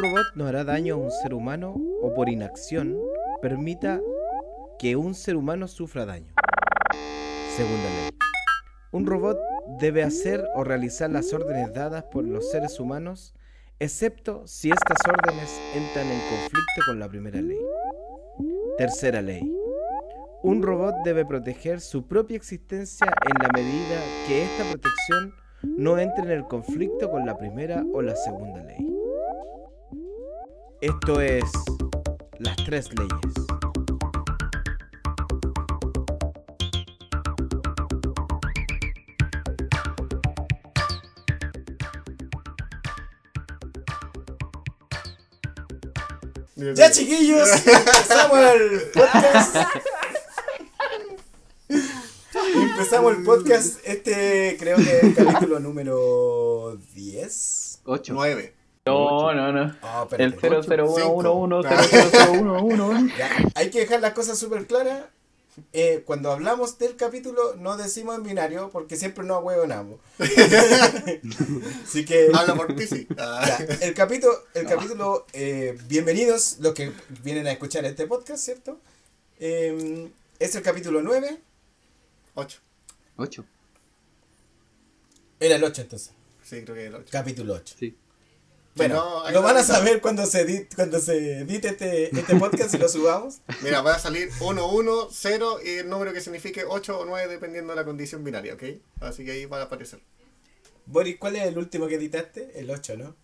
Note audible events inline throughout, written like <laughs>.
robot no hará daño a un ser humano o por inacción permita que un ser humano sufra daño. Segunda ley. Un robot debe hacer o realizar las órdenes dadas por los seres humanos, excepto si estas órdenes entran en conflicto con la primera ley. Tercera ley. Un robot debe proteger su propia existencia en la medida que esta protección no entre en el conflicto con la primera o la segunda ley. Esto es las tres leyes. Ya chiquillos, empezamos el podcast. Empezamos el podcast. Este creo que es el capítulo número 10. 8. 9. No, no, no. Ah, El espérate. 00111 Ya, Hay que dejar las cosas súper claras. Eh, cuando hablamos del capítulo, no decimos en binario porque siempre nos huevonamos. <laughs> Así que. Habla por ti, sí. Ah. El capítulo, el capítulo eh, bienvenidos los que vienen a escuchar este podcast, ¿cierto? Eh, es el capítulo 9. 8. 8. Era el 8 entonces. Sí, creo que el 8. Capítulo 8. Sí. Bueno, no, lo va van a saber cuando se edite, cuando se edite este, este podcast y lo subamos. <laughs> Mira, va a salir 1, 1, 0 y el número que signifique 8 o 9 dependiendo de la condición binaria, ¿ok? Así que ahí va a aparecer. Boris, ¿cuál es el último que editaste? El 8, ¿no?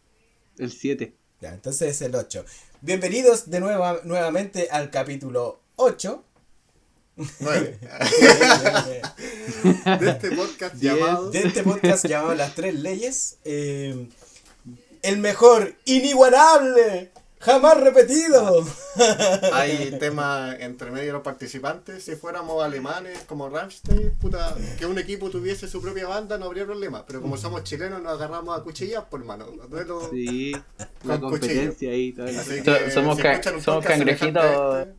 El 7. Ya, entonces es el 8. Bienvenidos de nuevo nuevamente al capítulo 8. 9. <laughs> de De este podcast Diez. llamado. este podcast llamado Las Tres Leyes. eh, el mejor, inigualable, jamás repetido. Hay <laughs> temas entre medio de los participantes. Si fuéramos alemanes como Rammstein, puta, que un equipo tuviese su propia banda no habría problema. Pero como somos chilenos, nos agarramos a cuchillas por mano. Duelo- Sí. La Con competencia ahí. Así que somos si ca- somos cangrejitos. este,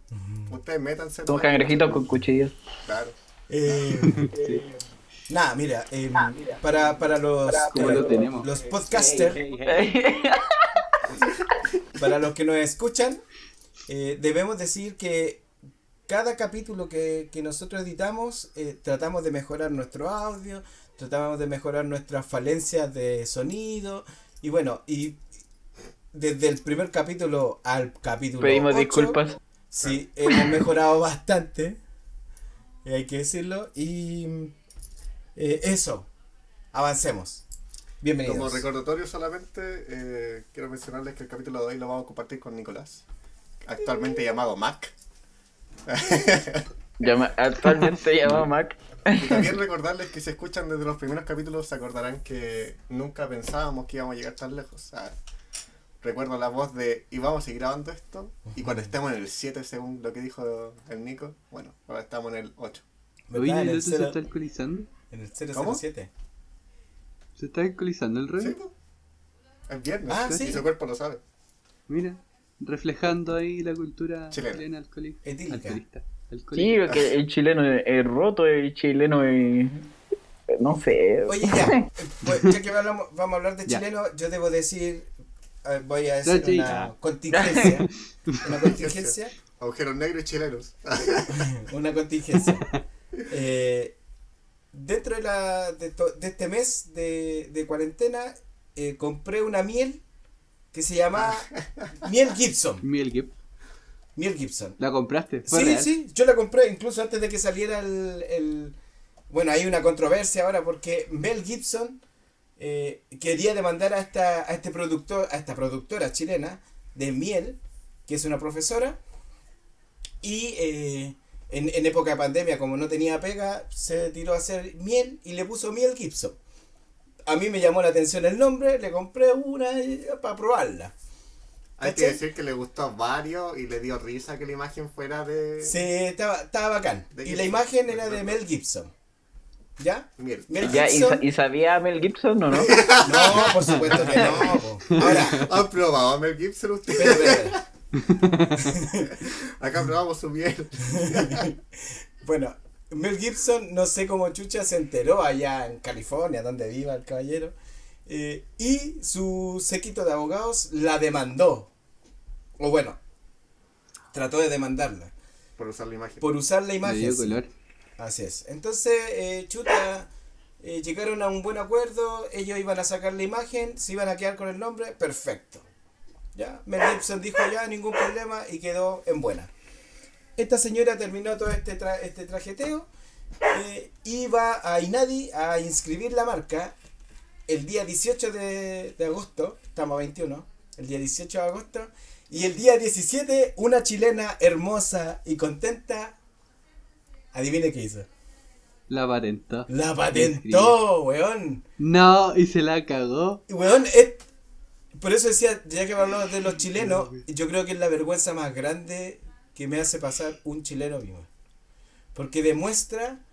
Ustedes métanse. Somos cangrejitos con cuchillos. Claro. Eh, <laughs> Nada, mira, eh, para, para los, ¿Cómo para lo los podcasters, <laughs> para los que nos escuchan, eh, debemos decir que cada capítulo que, que nosotros editamos, eh, tratamos de mejorar nuestro audio, tratamos de mejorar nuestras falencias de sonido, y bueno, y desde el primer capítulo al capítulo Pedimos 8, disculpas. Sí, hemos mejorado bastante, eh, hay que decirlo, y eh, eso, avancemos. Bienvenidos. Como recordatorio solamente, eh, quiero mencionarles que el capítulo de hoy lo vamos a compartir con Nicolás, actualmente llamado Mac. <laughs> Llama- actualmente <laughs> llamado Mac. Y también recordarles que si escuchan desde los primeros capítulos se acordarán que nunca pensábamos que íbamos a llegar tan lejos. Recuerdo la voz de y vamos a seguir grabando esto. Y cuando estemos en el 7 según lo que dijo el Nico, bueno, ahora estamos en el 8. ¿Verdad? Oye, en, ¿el el otro se está alcoholizando? En el ¿Cómo? 007. ¿Se está alcoholizando el ¿Sí? rey? Es viernes. Ah, sí. Y su cuerpo lo sabe. Mira, reflejando ahí la cultura Chilena. chilena alcohólica. Etílica. Alcoholista. Sí, porque el chileno es, roto, el chileno es... No sé. Oye, ya, <laughs> pues, ya que hablamos- vamos a hablar de Ya. chileno, yo debo decir, eh, voy a decir <laughs> una contingencia, una <laughs> contingencia, Agujeros negros y chilenos. una contingencia. Eh, dentro de, la, de, to- de este mes de, de cuarentena, eh, compré una miel que se llama <laughs> Miel Gibson. Miel Gib. Miel Gibson. ¿La compraste? ¿Fue Sí, real? sí, yo la compré incluso antes de que saliera el, el- Bueno, hay una controversia ahora porque Mel Gibson eh, quería demandar a esta, a este productor, a esta productora chilena de miel, que es una profesora, y eh, en, en época de pandemia, como no tenía pega, se tiró a hacer miel y le puso Miel Gibson. A mí me llamó la atención el nombre, le compré una para probarla. Hay que decir que le gustó a varios y le dio risa que la imagen fuera de Sí, estaba, estaba bacán. ¿De Y la imagen era de Mel Gibson. ¿Ya? miel. Mel Ya, ¿y, Gibson. ¿Y sabía Mel Gibson o no? <laughs> No, por supuesto que no. po. <laughs> Ahora, ¿Han probado a Mel Gibson ustedes? <laughs> Acá probamos su miel. <laughs> Bueno, Mel Gibson, no sé cómo Chucha se enteró allá en California, donde viva el caballero. Eh, y su séquito de abogados la demandó. O bueno, trató de demandarla. Por usar la imagen. Por usar la Le imagen. dio sí. color. Así es. Entonces, eh, chuta, eh, llegaron a un buen acuerdo, ellos iban a sacar la imagen, se iban a quedar con el nombre, perfecto. Ya, Mel Gibson dijo ya, ningún problema y quedó en buena. Esta señora terminó todo este, tra- este trajeteo, eh, iba a Inadi a inscribir la marca el día 18 de, de agosto, estamos a 21, el día 18 de agosto, y el día 17 una chilena hermosa y contenta, adivine qué hizo. La patentó. La patentó, weón. No, y se la cagó. Y, weón, es- por eso decía, ya que hablamos de los chilenos, yo creo que es la vergüenza más grande que me hace pasar un chileno vivo. Porque demuestra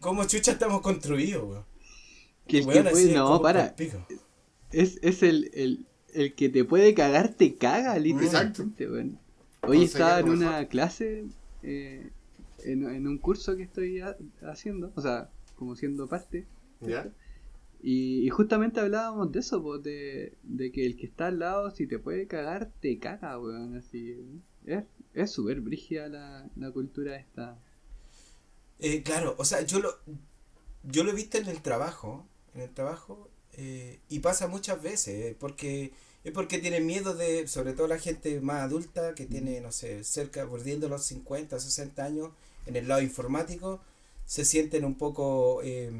cómo chucha estamos construidos, weón. Que el que Weón, puede. es No, para. Es, es el, el, el que te puede cagar, te caga, literalmente, weón. Hoy estaba en una mejor. clase, eh, en, en un curso que estoy ha- haciendo, o sea, como siendo parte. ¿Ya? Y, y justamente hablábamos de eso, de, de que el que está al lado, si te puede cagar, te caga, weón. Así, es es súper brígida la, la cultura esta. Eh, claro, o sea, yo lo, yo lo he visto en el trabajo, en el trabajo, eh, y pasa muchas veces, eh, porque es porque tienen miedo de, sobre todo la gente más adulta, que tiene, no sé, cerca, bordiendo los 50, 60 años, en el lado informático, se sienten un poco eh,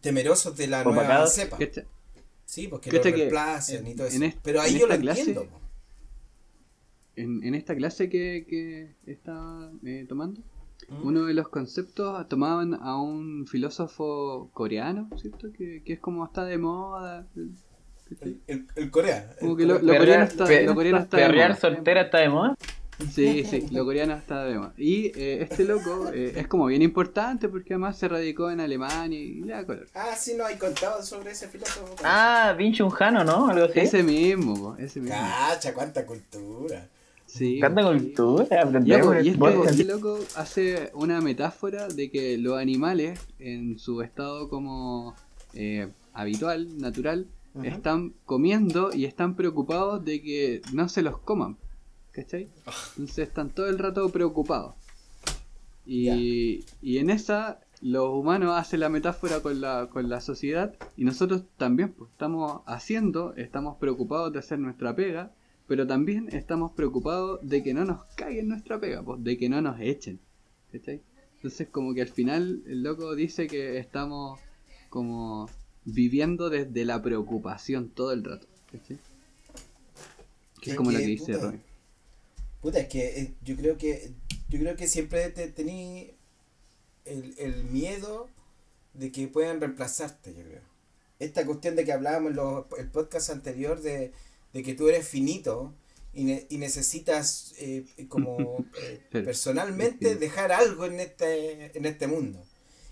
temerosos de la nueva Opacados. cepa. ¿Cacha? Sí, porque lo reemplazan en- y todo eso. en est- Pero ahí yo lo esta clase- entiendo. En, en esta clase que, que estaba eh, tomando, Mm. uno de los conceptos tomaban a un filósofo coreano, ¿cierto? Que, que es como está de moda. El, el, el Corea. el Como que lo, lo coreano está, lo coreano está de perrear moda. soltera está de moda. Sí, sí, lo coreano está de moda. Y eh, este loco eh, es como bien importante porque además se radicó en Alemania y le da color. Ah, sí, no hay contado sobre ese filósofo. Ah, Vinci un Jano, ¿no? Algo así. Ese mismo, po, ese mismo. Cacha, cuánta cultura. Sí, Canta po, cultura, aprendemos. y este, este loco hace una metáfora de que los animales, en su estado como eh, habitual, natural, están comiendo y están preocupados de que no se los coman. ¿Cachai? Entonces están todo el rato preocupados. Y, y en esa, los humanos hacen la metáfora con la, con la sociedad y nosotros también pues, estamos haciendo, estamos preocupados de hacer nuestra pega, pero también estamos preocupados de que no nos caguen nuestra pega, pues, de que no nos echen. ¿cachai? Entonces como que al final el loco dice que estamos como viviendo desde la preocupación todo el rato. ¿cachai? Que es como lo que dice Roy. Puta, es que eh, yo creo que yo creo que siempre te tení el, el miedo de que puedan reemplazarte, yo creo. Esta cuestión de que hablábamos en los- el podcast anterior de, de que tú eres finito y, ne- y necesitas eh, como <laughs> eh, personalmente dejar algo en este, en este mundo.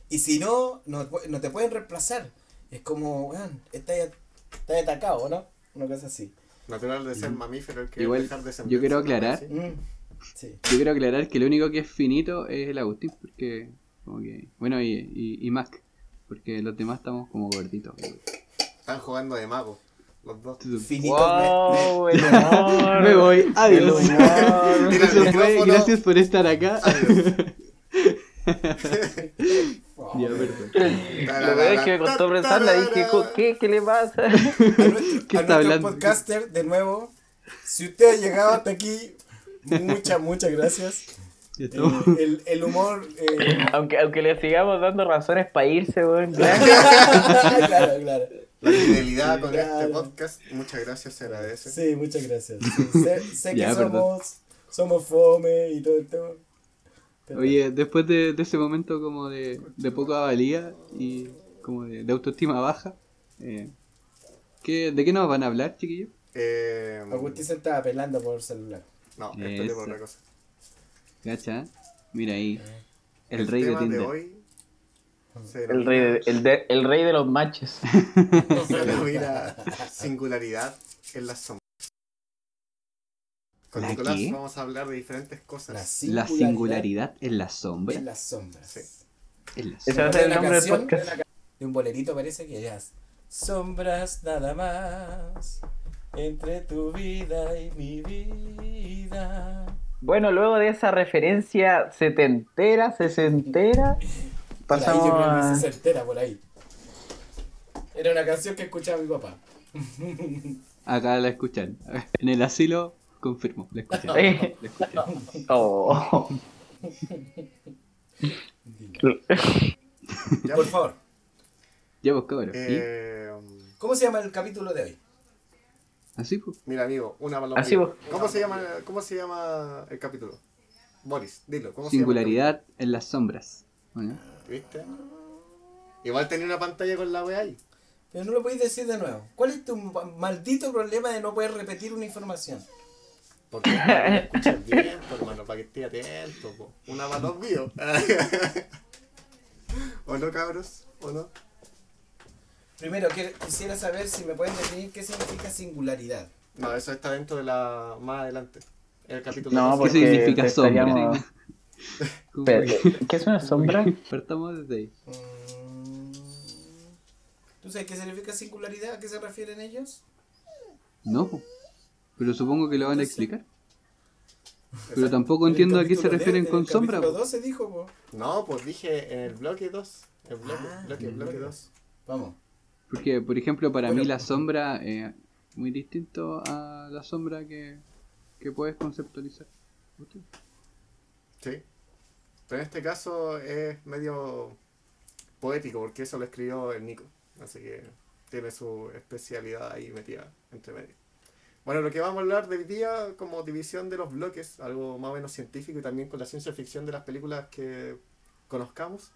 Y si no, no, no te pueden reemplazar. Es como, weón, estás estás atacado, ¿no? Una cosa así. Natural de ser mamífero el que Igual, dejar de ser yo quiero aclarar- ¿sí? Mm, sí. Yo quiero aclarar que lo único que es finito es el Agustín, porque como que, bueno, y, y, y Mac, porque los demás estamos como gorditos. Están jugando de mago, los dos. Finito me- Wow, el humor. Me voy, adiós. micrófono. gracias por estar acá. Oh, <laughs> Ya. <laughs> Lo peor es que me costó pensarla. Dije, "Jo, ¿qué? ¿Qué le pasa? a nuestro, <laughs> ¿Qué a está hablando? podcaster, de nuevo, si usted ha llegado hasta aquí, muchas, muchas gracias. Eh, estamos. el, el humor. eh, Aunque, aunque le sigamos dando razones para irse, weón. <laughs> ya. claro, claro. La fidelidad con Claro. este podcast, muchas gracias, se agradece. Sí, muchas gracias. Sí, sé, sé que Ya, somos, perdón. somos fome y todo el tema. Pero- Oye, después de, de ese momento como de, de poca valía y como de, de autoestima baja, eh, ¿qué, ¿de qué nos van a hablar, chiquillos? Eh, Agustín se estaba pelando por celular. no, esto es por otra cosa. Gacha, mira ahí, el, rey de Tinder. de hoy El rey de, el, de, el rey de los matches. <laughs> <laughs> se denomina singularidad en las sombras. Con ¿La Nicolás qué? vamos a hablar de diferentes cosas. La singularidad en la sombra. en las sombras. Sí. En la Ese sombra. va a ser el nombre del canción- podcast. de un bolerito parece que ya. Sombras nada más entre tu vida y mi vida. Bueno, luego de esa referencia setentera, sesentera, <laughs> Por ahí pasamos yo creo que a... se entera por ahí. Era una canción que escuchaba mi papá. <laughs> Acá la escuchan. En el asilo, confirmo. Eh. La escuchan. Oh. Ya, Por favor, Ya vos, cabrón. Eh, ¿cómo se llama el capítulo de hoy? Así, pues. mira, amigo, una palabra. Así vos. ¿Cómo se llama cómo se llama el capítulo? Boris, dilo, ¿cómo Singularidad en las sombras. Bueno, se llama? ¿Viste? Igual tenía una pantalla con la wea ahí. Pero no lo podéis decir de nuevo. ¿Cuál es tu ma- maldito problema de no poder repetir una información? Porque para que escuches <laughs> bien, pues, hermano, para que esté atento. po. Una para los míos. <laughs> ¿O no, cabros? ¿O no? Primero, quisiera saber si me pueden definir qué significa singularidad. No, eso está dentro de la. más adelante. En el capítulo No. ¿Qué significa sombra? estaríamos- ¿Cómo Espérate, que- ¿Qué es una sombra? <laughs> Partamos desde ahí. Mm, ¿Tú sabes qué significa singularidad? ¿A qué se refieren ellos? No. Pero supongo que lo van a explicar. Pero tampoco entiendo a qué se refieren de- con el sombra. capítulo po. 12 dijo, po. No, pues dije en el bloque 2. El bloque, Ah, bloque, el bloque bloque. 2. Vamos. Porque, por ejemplo, para Bueno. mí la sombra es muy distinto a la sombra que, que puedes conceptualizar. Sí. Pero en este caso es medio poético porque eso lo escribió el Nico. Así que tiene su especialidad ahí metida entre medio. Bueno, lo que vamos a hablar de hoy día como división de los bloques, algo más o menos científico y también con la ciencia ficción de las películas que conozcamos,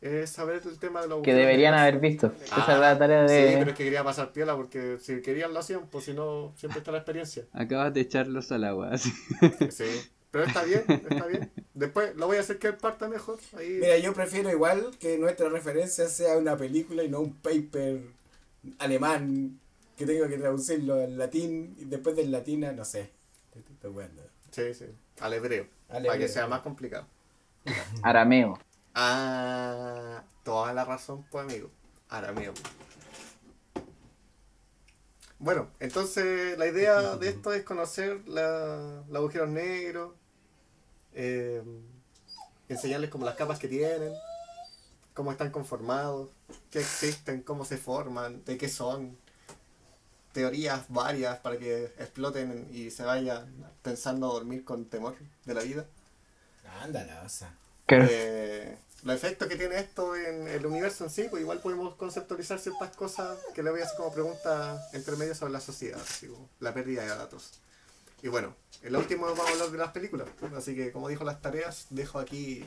es saber el tema de los Que deberían haber visto. Esa Ah, es la tarea Sí, pero de... es que quería pasar piola porque si querían lo hacían, pues si no, siempre está la experiencia. Acabas de echarlos al agua. así. Sí. Pero está bien, está bien. Después lo voy a hacer que él parta mejor. Ahí. Mira, yo prefiero igual que nuestra referencia sea una película y no un paper alemán que tengo que traducirlo al latín y después del latín a, no sé. Sí, sí. Al hebreo. Al Para que sea más complicado. Arameo. Ah, toda la razón, pues, amigo. Arameo. Bueno, entonces la idea de esto es conocer la, los agujeros negros, eh, enseñarles como las capas que tienen, cómo están conformados, qué existen, cómo se forman, de qué son, teorías varias para que exploten y se vayan pensando a dormir con temor de la vida. Ándala, o sea. Eh, los efectos que tiene esto en el universo en sí, pues igual podemos conceptualizar ciertas cosas que le voy a hacer como preguntas entre medio sobre la sociedad, así como la pérdida de datos. Y bueno, en lo último vamos a hablar de las películas, así que como dijo las tareas, dejo aquí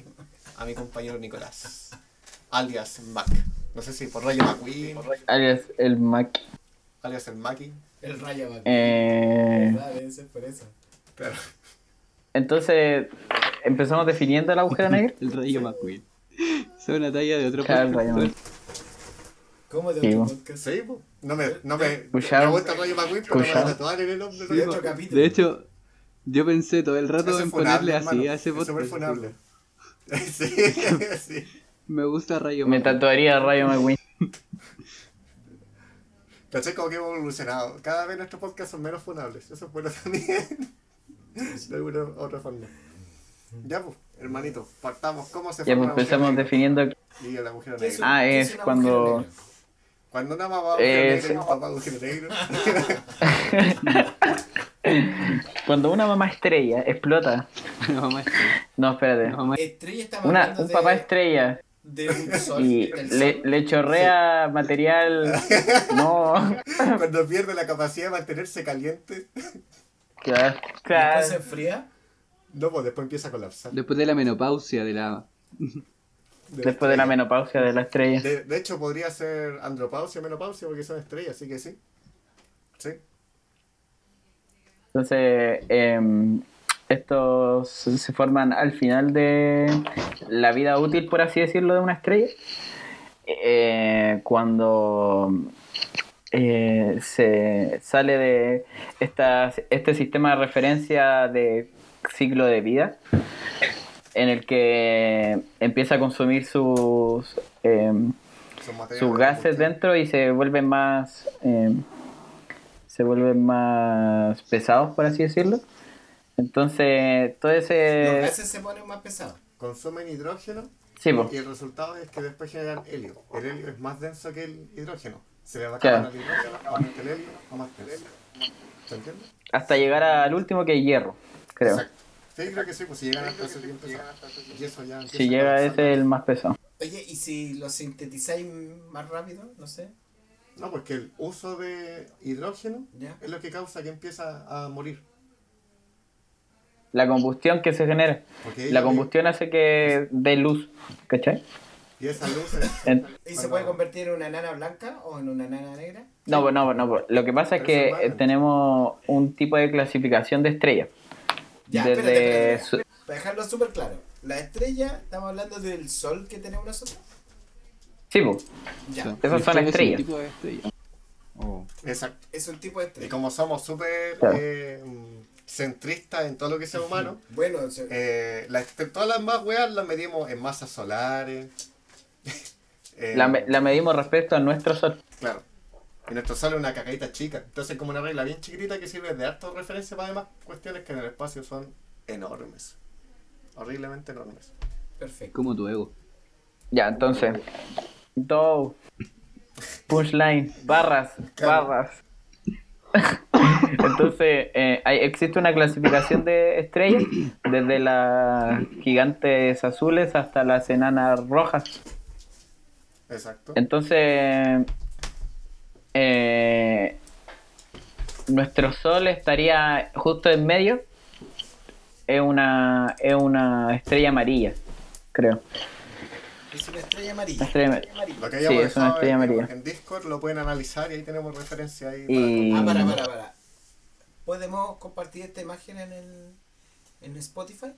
a mi compañero Nicolás, alias Mac. No sé si por Rayo McQueen, Alias el Mac. Alias el Maki. El rayo va Eh, ser por eso. Claro. entonces, empezamos definiendo <laughs> el agujero negro. El rayo McQueen. Es una talla de otro Claro, podcast. ¿Cómo de Sí, otro bo. podcast? Sí, pues, no me, no me, Escucharon. me gusta Rayo McQueen, pero no me voy a tatuar en el nombre de De otro capítulo. De hecho, yo pensé todo el rato en es funable, ponerle así hermano, a ese es súper podcast. funable. Sí, <laughs> <laughs> sí. Me gusta Rayo Me McQueen. tatuaría Rayo McQueen. ¿Cachai? Como que hemos evolucionado. Cada vez nuestros podcasts son menos funables. Eso es bueno <laughs> también. De alguna otra forma. Ya pues, hermanito, partamos. ¿Cómo se Ya forma pues un agujero empezamos negro? definiendo. Y el agujero ¿Qué es negro. un- Ah, es cuando-? Cuando una mamá va a agujero negro sí. y un papá a agujero negro. <laughs> Cuando una mamá estrella explota. <laughs> Una mamá No, espérate. una mamá- Estrella está Una, hablando un de, papá estrella de un <laughs> sol. y le, sol. le chorrea material. No. <laughs> Cuando pierde la capacidad de mantenerse caliente. Claro. Después claro. se enfría. No, pues después empieza a colapsar. Después de la menopausia de la... Después de la menopausia de la estrella. De, de hecho, podría ser andropausia o menopausia porque son estrellas, así que sí. Sí. Entonces, em, estos se forman al final de la vida útil, por así decirlo, de una estrella. Eh, cuando eh, se sale de esta, este sistema de referencia de ciclo de vida, en el que empieza a consumir sus em, materiales sus gases dentro y se vuelven más eh, se vuelven más pesados por así decirlo entonces todo Los ese gases se ponen más pesados. Consumen hidrógeno sí y el resultado es que después generan helio. El helio es más denso que el hidrógeno. Se le va Claro. acabando el hidrógeno, aumenta el helio, aumenta el helio. ¿Se entiende? hasta llegar al último que es hierro creo Exacto. Sí, creo que sí, pues si llegan hasta ese tiempo, y eso ya si a llega colapsar. ese el más pesado Oye, ¿y si lo sintetizáis más rápido? No sé. No, porque el uso de hidrógeno Ya. es lo que causa que empieza a morir. La combustión que se genera la combustión hace que dé luz ¿cachai? Y esa luz es... En- ¿Y se puede convertir en una nana blanca o en una nana negra? no pues, no pues, no pues. lo que pasa es que es eh, tenemos un tipo de clasificación de estrellas Ya, Desde espérate, espérate. Para dejarlo súper claro. La estrella, estamos hablando del sol que tenemos nosotros. sí pues. Ya. O sea, Esas son Sol es un estrellas. tipo de estrella. Oh. Exacto. Es un tipo de Y estrella. como somos súper Claro. eh, centristas en todo lo que sea humano, Bueno, eh, todas las más weas las medimos en masas solares. Eh, <laughs> la, me- la medimos respecto a nuestro sol Claro. Y nuestro sol es una cacaíta chica. Entonces como una regla bien chiquitita que sirve de harto referencia para demás cuestiones que en el espacio son enormes. Horriblemente enormes. perfecto. Como tu ego. Ya, entonces. Do. <laughs> Punchline. Barras. Claro. Barras. <laughs> Entonces, eh, hay- existe una clasificación de estrellas, desde las gigantes azules hasta las enanas rojas. Exacto. Entonces, eh, nuestro sol estaría justo en medio. Es una, es una estrella amarilla, creo. Es una estrella amarilla. estrella amarilla. Lo que Sí, hayamos es una dejado estrella en, amarilla. en Discord lo pueden analizar y ahí tenemos referencia ahí. Y- Ah, para, para, para. ¿Podemos compartir esta imagen en el en Spotify?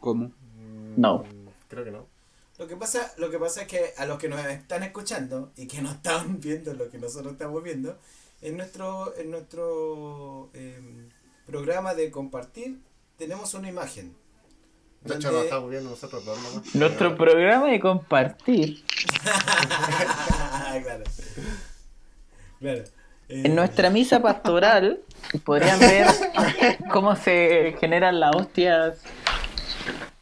¿Cómo? No. Creo que no. Lo que pasa, lo que pasa es que a los que nos están escuchando y que no están <laughs> viendo lo que nosotros estamos viendo, en nuestro, en nuestro em, programa de compartir tenemos una imagen. De hecho, donde- lo estamos viendo nosotros dos nomás. Nuestro programa de compartir. <laughs> claro. Claro. Eh, En nuestra misa pastoral podrían ver <laughs> cómo se generan las hostias.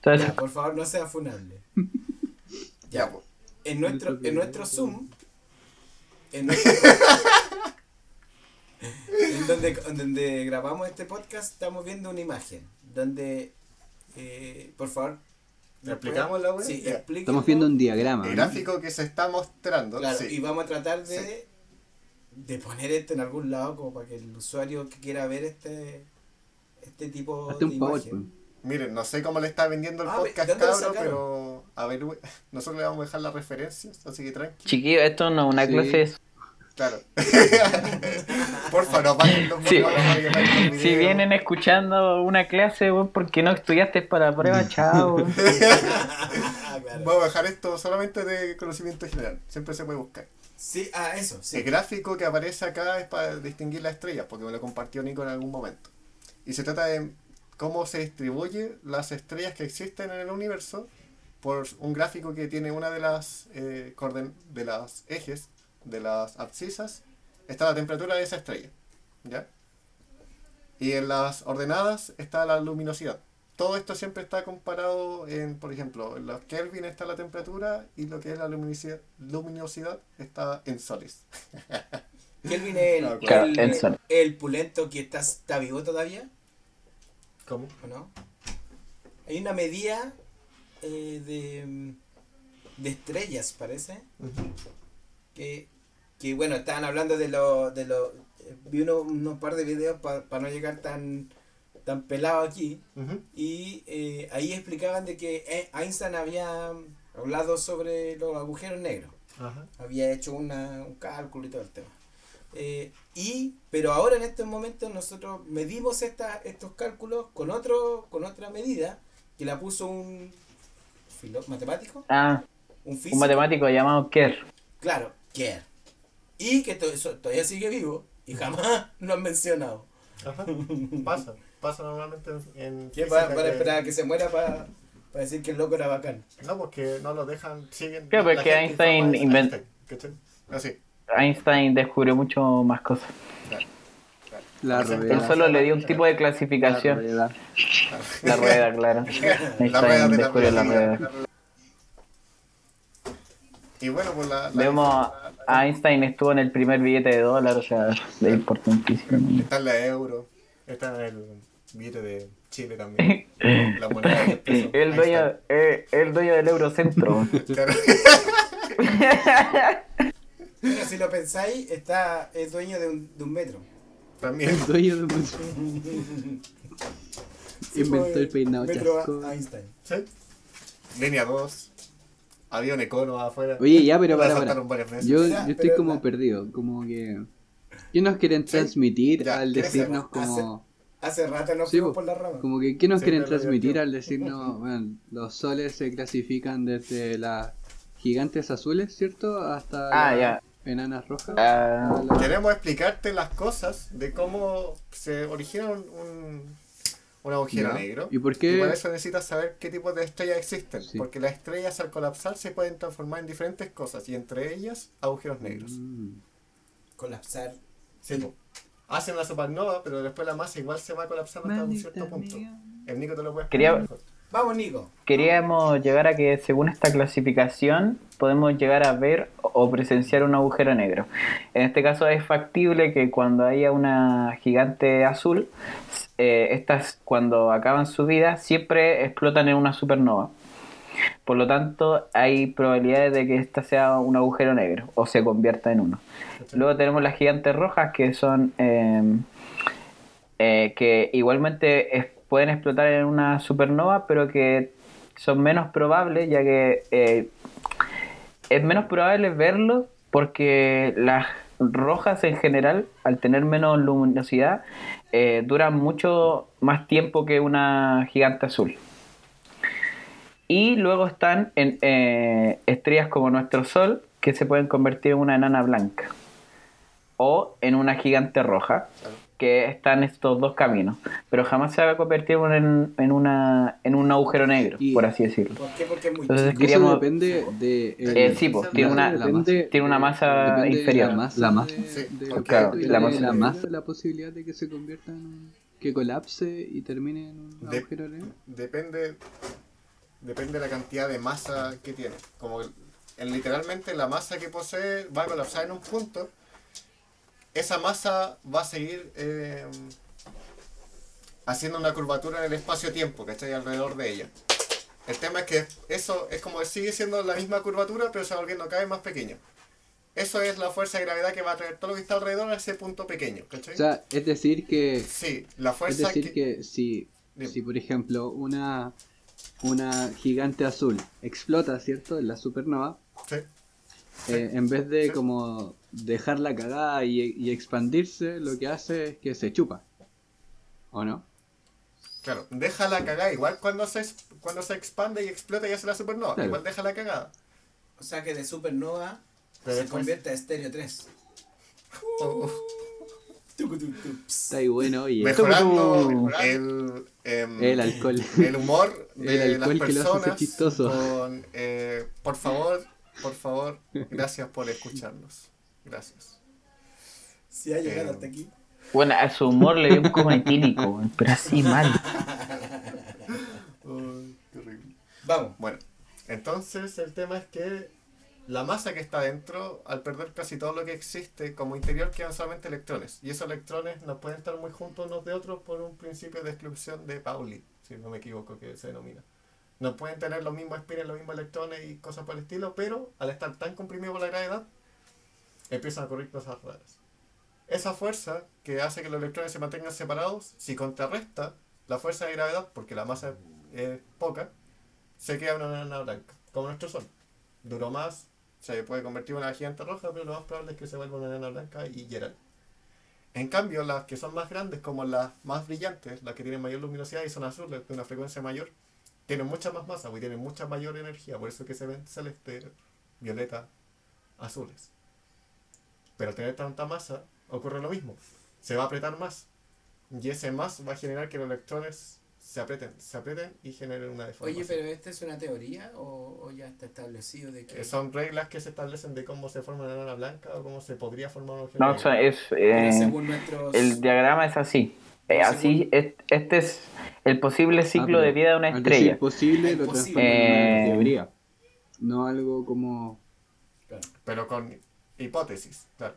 Ya, por favor, no sea funable. Ya, pues. En nuestro, en nuestro Zoom, en, nuestro- <laughs> en donde, en donde grabamos este podcast, estamos viendo una imagen. Donde, eh, por favor, ¿Le explicamos la web? Sí. Estamos viendo un diagrama. El ¿no? gráfico que se está mostrando. Claro, sí. y vamos a tratar de, de poner esto en algún lado como para que el usuario que quiera ver este este tipo Hazte de un imagen. Miren, no sé cómo le está vendiendo el Ah, podcast, ¿dónde lo cabro, pero a ver, we- <laughs> nosotros le vamos a dejar las referencias, así que tranqui. Chiquillo, esto no es una Sí. clase. de- Claro. <laughs> Porfa, no apaguen los Sí. no. Si vienen escuchando una clase, weón, porque no estudiaste para prueba, chao. <laughs> Ah, claro. Vamos a dejar esto solamente de conocimiento general. Siempre se puede buscar. Sí, ah, eso, sí. El gráfico que aparece acá es para distinguir las estrellas, porque me lo compartió Nico en algún momento. Y se trata de cómo se distribuyen las estrellas que existen en el universo por un gráfico que tiene una de las eh, de las ejes, de las abscisas, está la temperatura de esa estrella. ¿Ya? Y en las ordenadas está la luminosidad. Todo esto siempre está comparado en, por ejemplo, en los Kelvin está la temperatura y lo que es la luminosidad, luminosidad está en soles. <laughs> Kelvin es el, No, claro, el, el sol. el pulento que está, está vivo todavía, ¿Cómo? ¿o no? Hay una medida eh, de, de estrellas, parece. que, que bueno, estaban hablando de lo, de lo eh, vi uno- unos par de videos para no llegar tan, tan pelado aquí Ujú. y eh, ahí explicaban de que eh, Einstein había hablado sobre los agujeros negros, Ajá. había hecho una, un cálculo y todo el tema. Eh, y, pero ahora en estos momentos nosotros medimos esta, estos cálculos con, otro, con otra medida que la puso un filo- matemático, Ah, un físico. un matemático llamado Kerr. Claro, Kerr. Y que to- todavía sigue vivo y jamás <laughs> lo han mencionado. Ajá. Pasa. Pasa normalmente en, en ¿Quién física va, van a que- esperar a que se muera para Para decir que el loco era bacán. No, porque no lo dejan, siguen. Claro, la porque gente Einstein informa de invent- ¿cachai? Así. Einstein descubrió mucho más cosas. La Él Él rueda. solo le dio un tipo de La clasificación. rueda. La rueda, claro. <laughs> La rueda descubrió la rueda. Y bueno, pues la. la Vemos a Einstein estuvo en el primer billete de dólar, o sea, es importantísimo. Está en la euro, está en el billete de Chile también. La moneda del <laughs> peso. El dueño, eh, el dueño del Eurocentro. <laughs> Claro. Pero <laughs> si lo pensáis, está, es dueño de un, de un metro. También. El dueño de un- Inventó el peinado Metro chasco. a- Einstein. ¿Sí? Línea 2. Había un econo afuera. Oye, ya, pero para, para. Yo, Ya, yo estoy pero como la- perdido, como que... ¿Qué nos quieren Sí, transmitir ya, al ¿qué decirnos hacemos? como... Hace rato nos Sí, fuimos po. por la rama. Como que, ¿qué nos Sí, quieren transmitir al decirnos, bueno, <laughs> los soles se clasifican desde las gigantes azules, ¿cierto? Hasta Ah, las enanas rojas. Ah, la- Queremos explicarte las cosas de cómo se origina un, un, un agujero negro. ¿Y por qué? para eso necesitas saber qué tipo de estrellas existen. Sí. Porque las estrellas al colapsar se pueden transformar en diferentes cosas. Y entre ellas, agujeros negros. Mm. Colapsar. Sí. Hacen una supernova, pero después la masa igual se va colapsando hasta un cierto punto. El Nico te lo puede Quería- mejor. Vamos, Nico. Queríamos llegar a que según esta clasificación podemos llegar a ver o presenciar un agujero negro. En este caso es factible que cuando haya una gigante azul, eh, estas cuando acaban su vida siempre explotan en una supernova. Por lo tanto, hay probabilidades de que esta sea un agujero negro o se convierta en uno. Luego tenemos las gigantes rojas que son eh, eh, que igualmente es- pueden explotar en una supernova, pero que son menos probables, ya que eh, es menos probable verlos porque las rojas en general, al tener menos luminosidad, eh, duran mucho más tiempo que una gigante azul. Y luego están en, eh, estrellas como nuestro Sol, que se pueden convertir en una enana blanca. O en una gigante roja, que están estos dos caminos. Pero jamás se va a convertir en, en, una, en un agujero negro, Y- por así decirlo. ¿Por qué? Porque es muy Entonces. Eso depende de... Eh, sí, pues, tiene una- masa. tiene una masa inferior. La masa, La masa. de- Sí, de- porque- Claro, de la la, masa. masa, la posibilidad de que se convierta en un... que colapse y termine en un De- agujero negro. Depende, depende de la cantidad de masa que tiene. Como el- en, literalmente la masa que posee va a colapsar en un punto. Esa masa va a seguir eh, haciendo una curvatura en el espacio-tiempo, ¿cachai? Alrededor de ella. El tema es que eso es como sigue siendo la misma curvatura, pero se va volviendo cada vez más pequeño. Eso es la fuerza de gravedad que va a traer todo lo que está alrededor a ese punto pequeño, ¿cachai? O sea, es decir que... sí, la Es fuerza decir que... que si, Dime. si por ejemplo una, una gigante azul explota, ¿cierto? En la supernova, sí, eh, en vez de Sí. como dejarla cagada y, y expandirse, lo que hace es que se chupa. ¿O no? Claro, déjala cagada. Igual cuando se, cuando se expande y explota y hace la supernova. Claro. Igual déjala cagada. O sea que de supernova Pero se después- convierte a estéreo 3. Oh, oh. Está ahí bueno, oye. Mejorando el, em, El alcohol. el humor de El alcohol las que lo hace personas. chistoso. con, eh, por favor, por favor, gracias por escucharnos. Gracias. Si ha llegado Eh, hasta aquí. Bueno, a su humor le dio un coma etílico, pero así mal. <laughs> Horrible. Vamos. Bueno, entonces el tema es que la masa que está dentro, al perder casi todo lo que existe como interior, quedan solamente electrones. Y esos electrones no pueden estar muy juntos unos de otros por un principio de exclusión de Pauli, si no me equivoco que se denomina. No pueden tener los mismos spins, los mismos electrones y cosas por el estilo, pero al estar tan comprimidos por la gravedad, empiezan a ocurrir cosas raras. Esa fuerza que hace que los electrones se mantengan separados, si contrarresta la fuerza de gravedad, porque la masa es poca, se queda una enana blanca, como nuestro Sol. Duró más, se puede convertir en una gigante roja, pero lo más probable es que se vuelva una enana blanca y hieran. En cambio, las que son más grandes, como las más brillantes, las que tienen mayor luminosidad y son azules, de una frecuencia mayor, tienen mucha más masa, y tienen mucha mayor energía, por eso que se ven celeste, violeta, azules. Pero al tener tanta masa, ocurre lo mismo. Se va a apretar más. Y ese más va a generar que los electrones se aprieten, se aprieten y generen una deformación. Oye, pero ¿esta es una teoría o, o ya está establecido de que... Eh, Son reglas que se establecen de cómo se forma una enana blanca o cómo se podría formar un objeto No, o sea, es, eh, según nuestros... el diagrama es así. Eh, así, es- este es el posible ciclo Ah, de vida de una estrella. posible Es lo posible. transforma en una Eh, teoría. No algo como. Claro. Pero con hipótesis, claro.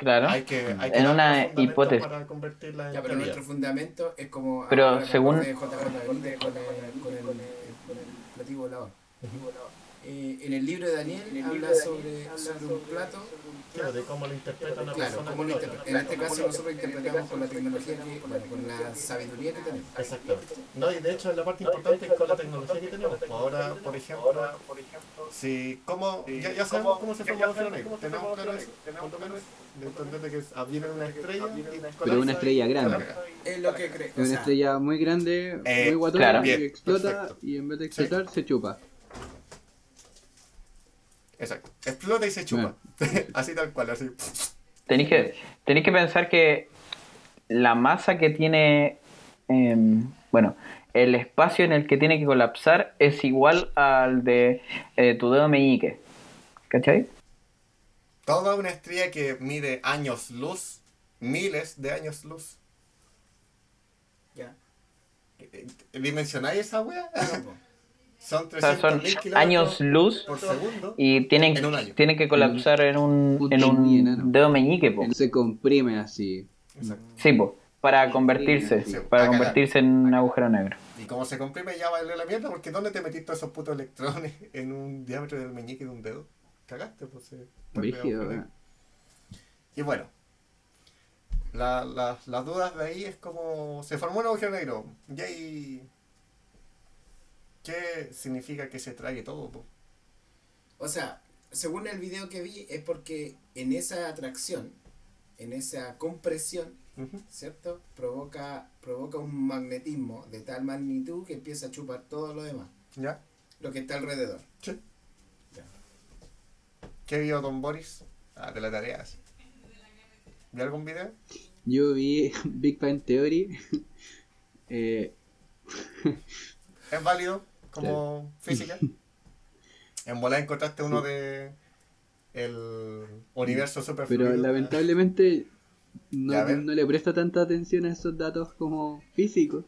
Claro. Hay que, hay que En una hipótesis. para convertirla en Ya, pero nuestro fundamento es como... Pero según- acordé de JJ Benítez con el, con el, con el platillo volador. Eh, en el libro de Daniel habla sobre, sobre un plato Claro, de cómo lo interpreta una Claro, persona. lo. En este caso nosotros interpretamos con la tecnología que, bueno, con la sabiduría que tenemos. Exactamente. No, y de hecho la parte importante es con la tecnología que tenemos. Pues Ahora, por ejemplo, si, ¿cómo, ya, ya sabemos cómo se forma el negro. Tenemos claro eso, lo menos, de entender de que viene una estrella y Pero una estrella grande. Es lo que creo. Es una estrella muy grande, muy guatona, que explota y en vez de explotar se chupa. Exacto. Explota y se chupa. <laughs> así tal cual, así. Tenéis que, tenéis que pensar que la masa que tiene, em, bueno, el espacio en el que tiene que colapsar es igual al de eh, tu dedo meñique. ¿Cachai? Toda una estrella que mide años luz, miles de años luz. Ya. ¿Dimensionáis esa wea? Son O sea, 300.000 son kilómetros años luz por segundo. y tienen, En un año. tienen que colapsar en un, en un dedo meñique, po. Se comprime así. Exacto. Sí, po, para convertirse, Sí, para cagar. convertirse en un agujero negro. Y como se comprime ya vale la mierda, porque ¿dónde te metiste todos esos putos electrones <laughs> en un diámetro del meñique de un dedo? Cagaste, pues Brígido, agujero ¿eh? Y bueno, la- la- las dudas de ahí es como se formó un agujero negro. Y ahí... ¿Qué significa que se trague todo? po? O sea, según el video que vi, es porque en esa atracción, en esa compresión. ¿cierto? Provoca, provoca un magnetismo de tal magnitud que empieza a chupar todo lo demás, ¿Ya? lo que está alrededor. Sí. Ya. ¿Qué vio Don Boris? Ah, de la tarea. ¿Vio algún video? Yo vi <laughs> Big Bang Theory. <laughs> eh, ¿Es válido como física? <laughs> En bola encontraste uno de el universo super pero lamentablemente <laughs> no, no le presto tanta atención a esos datos como físicos,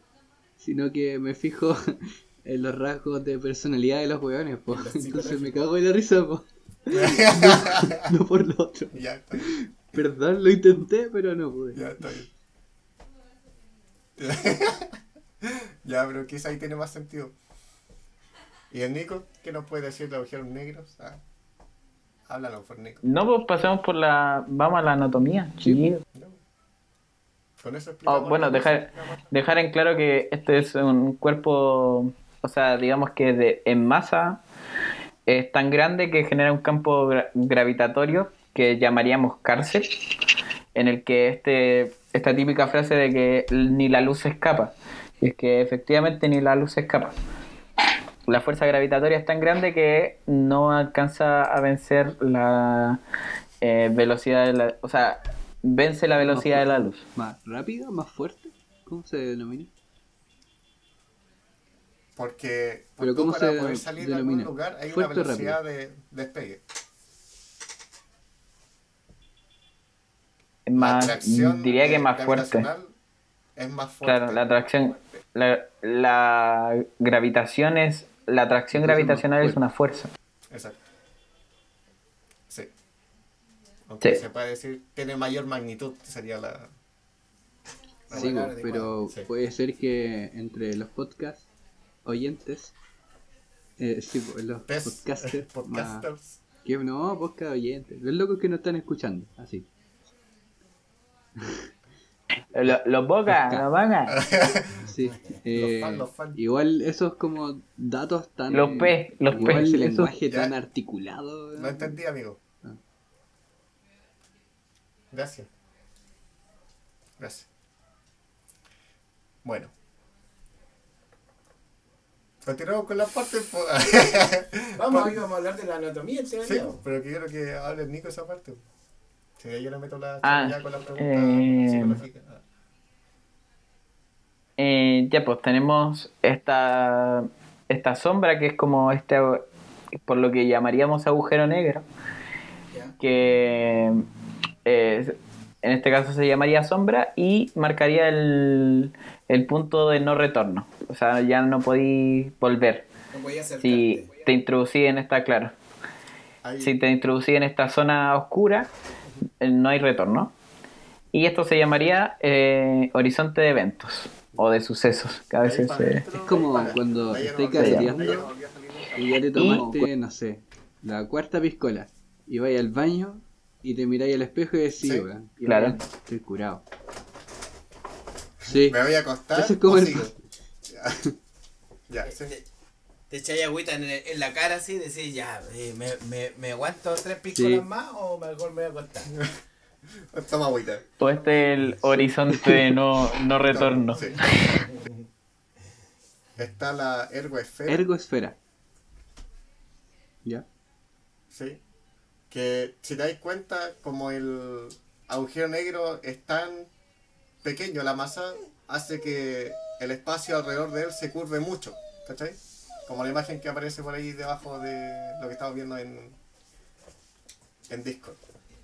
sino que me fijo <laughs> en los rasgos de personalidad de los hueones, po. Entonces me cago en la risa, po. no por lo otro. ya está bien, Perdón, lo intenté, pero no pude. ya está bien. ya, pero quizá ahí tiene más sentido. ¿Y el Nico? ¿Qué nos puede decir de agujeros negros? Ah, háblalo por Nico. No, pues pasemos por la... Vamos a la anatomía, chiquillos. ¿no? Con eso Oh, bueno, dejar, dejar en claro que este es un cuerpo, o sea, digamos que de, en masa es tan grande que genera un campo gra- gravitatorio que llamaríamos cárcel, en el que este, esta típica frase de que ni la luz se escapa, y es que efectivamente ni la luz se escapa. La fuerza gravitatoria es tan grande que no alcanza a vencer la eh, velocidad de la... O sea, vence la velocidad de la luz. ¿Más rápido? ¿Más fuerte? ¿Cómo se denomina? Porque, Pero ¿cómo para se poder salir de algún denomina? lugar hay una ¿Fuerte o velocidad de despegue. Más, atracción diría que más fuerte. Es más fuerte. Claro, la atracción, la, la gravitación es, la atracción Entonces, gravitacional es una fuerza. Exacto. Sí. Aunque Sí. se puede decir, tiene mayor magnitud, sería la. la Sí, pero Sí. puede ser que entre los podcast oyentes, eh, sí, los Pes- podcasters, <laughs> más- podcasters. que no, podcast oyentes, los locos que no están escuchando, así. <laughs> Lo- Los bocas, los bocas. <laughs> Sí, eh, fans, los fans. igual esos como datos tan... Los P, los igual P. ese lenguaje Ya. tan articulado. No entendí, amigo. Ah. Gracias. Gracias. Bueno. Continuamos con la parte. <laughs> Vamos, hoy vamos a hablar de la anatomía en sí, pero quiero que hable Nico esa parte. Si ahí yo le meto la Ah, ya con la pregunta eh, psicológica. Ah. eh, ya pues tenemos esta, esta sombra que es como este, por lo que llamaríamos agujero negro, que eh, en este caso se llamaría sombra y marcaría el, el punto de no retorno. O sea, ya no podí volver. No. Si te introducí en esta, claro, Ahí, si te introducí en esta zona oscura, no hay retorno. Y esto se llamaría eh, horizonte de eventos o de sucesos, que a veces adentro, Es como cuando estoy nunca. Y ya te tomaste, no sé, la cuarta piscola. Y vais al baño y te miráis al espejo y decís, Sí. Claro. estoy curado. Sí, Me voy a acostar. <laughs> Ese es como o el- sigo? Ya, ya, sí. Te, echáis agüita en, en la cara así y decís, ya, eh, me, me, ¿me aguanto tres piscolas Sí. más o mejor me voy a acostar? <laughs> Toma agüita. Todo este es el horizonte de <laughs> no, no retorno. Sí. Está la ergoesfera. ergoesfera. ¿Ya? Sí. Que si te das cuenta, como el agujero negro es tan pequeño, la masa hace que el espacio alrededor de él se curve mucho. ¿Cachai? Como la imagen que aparece por ahí debajo de lo que estamos viendo en, en Discord.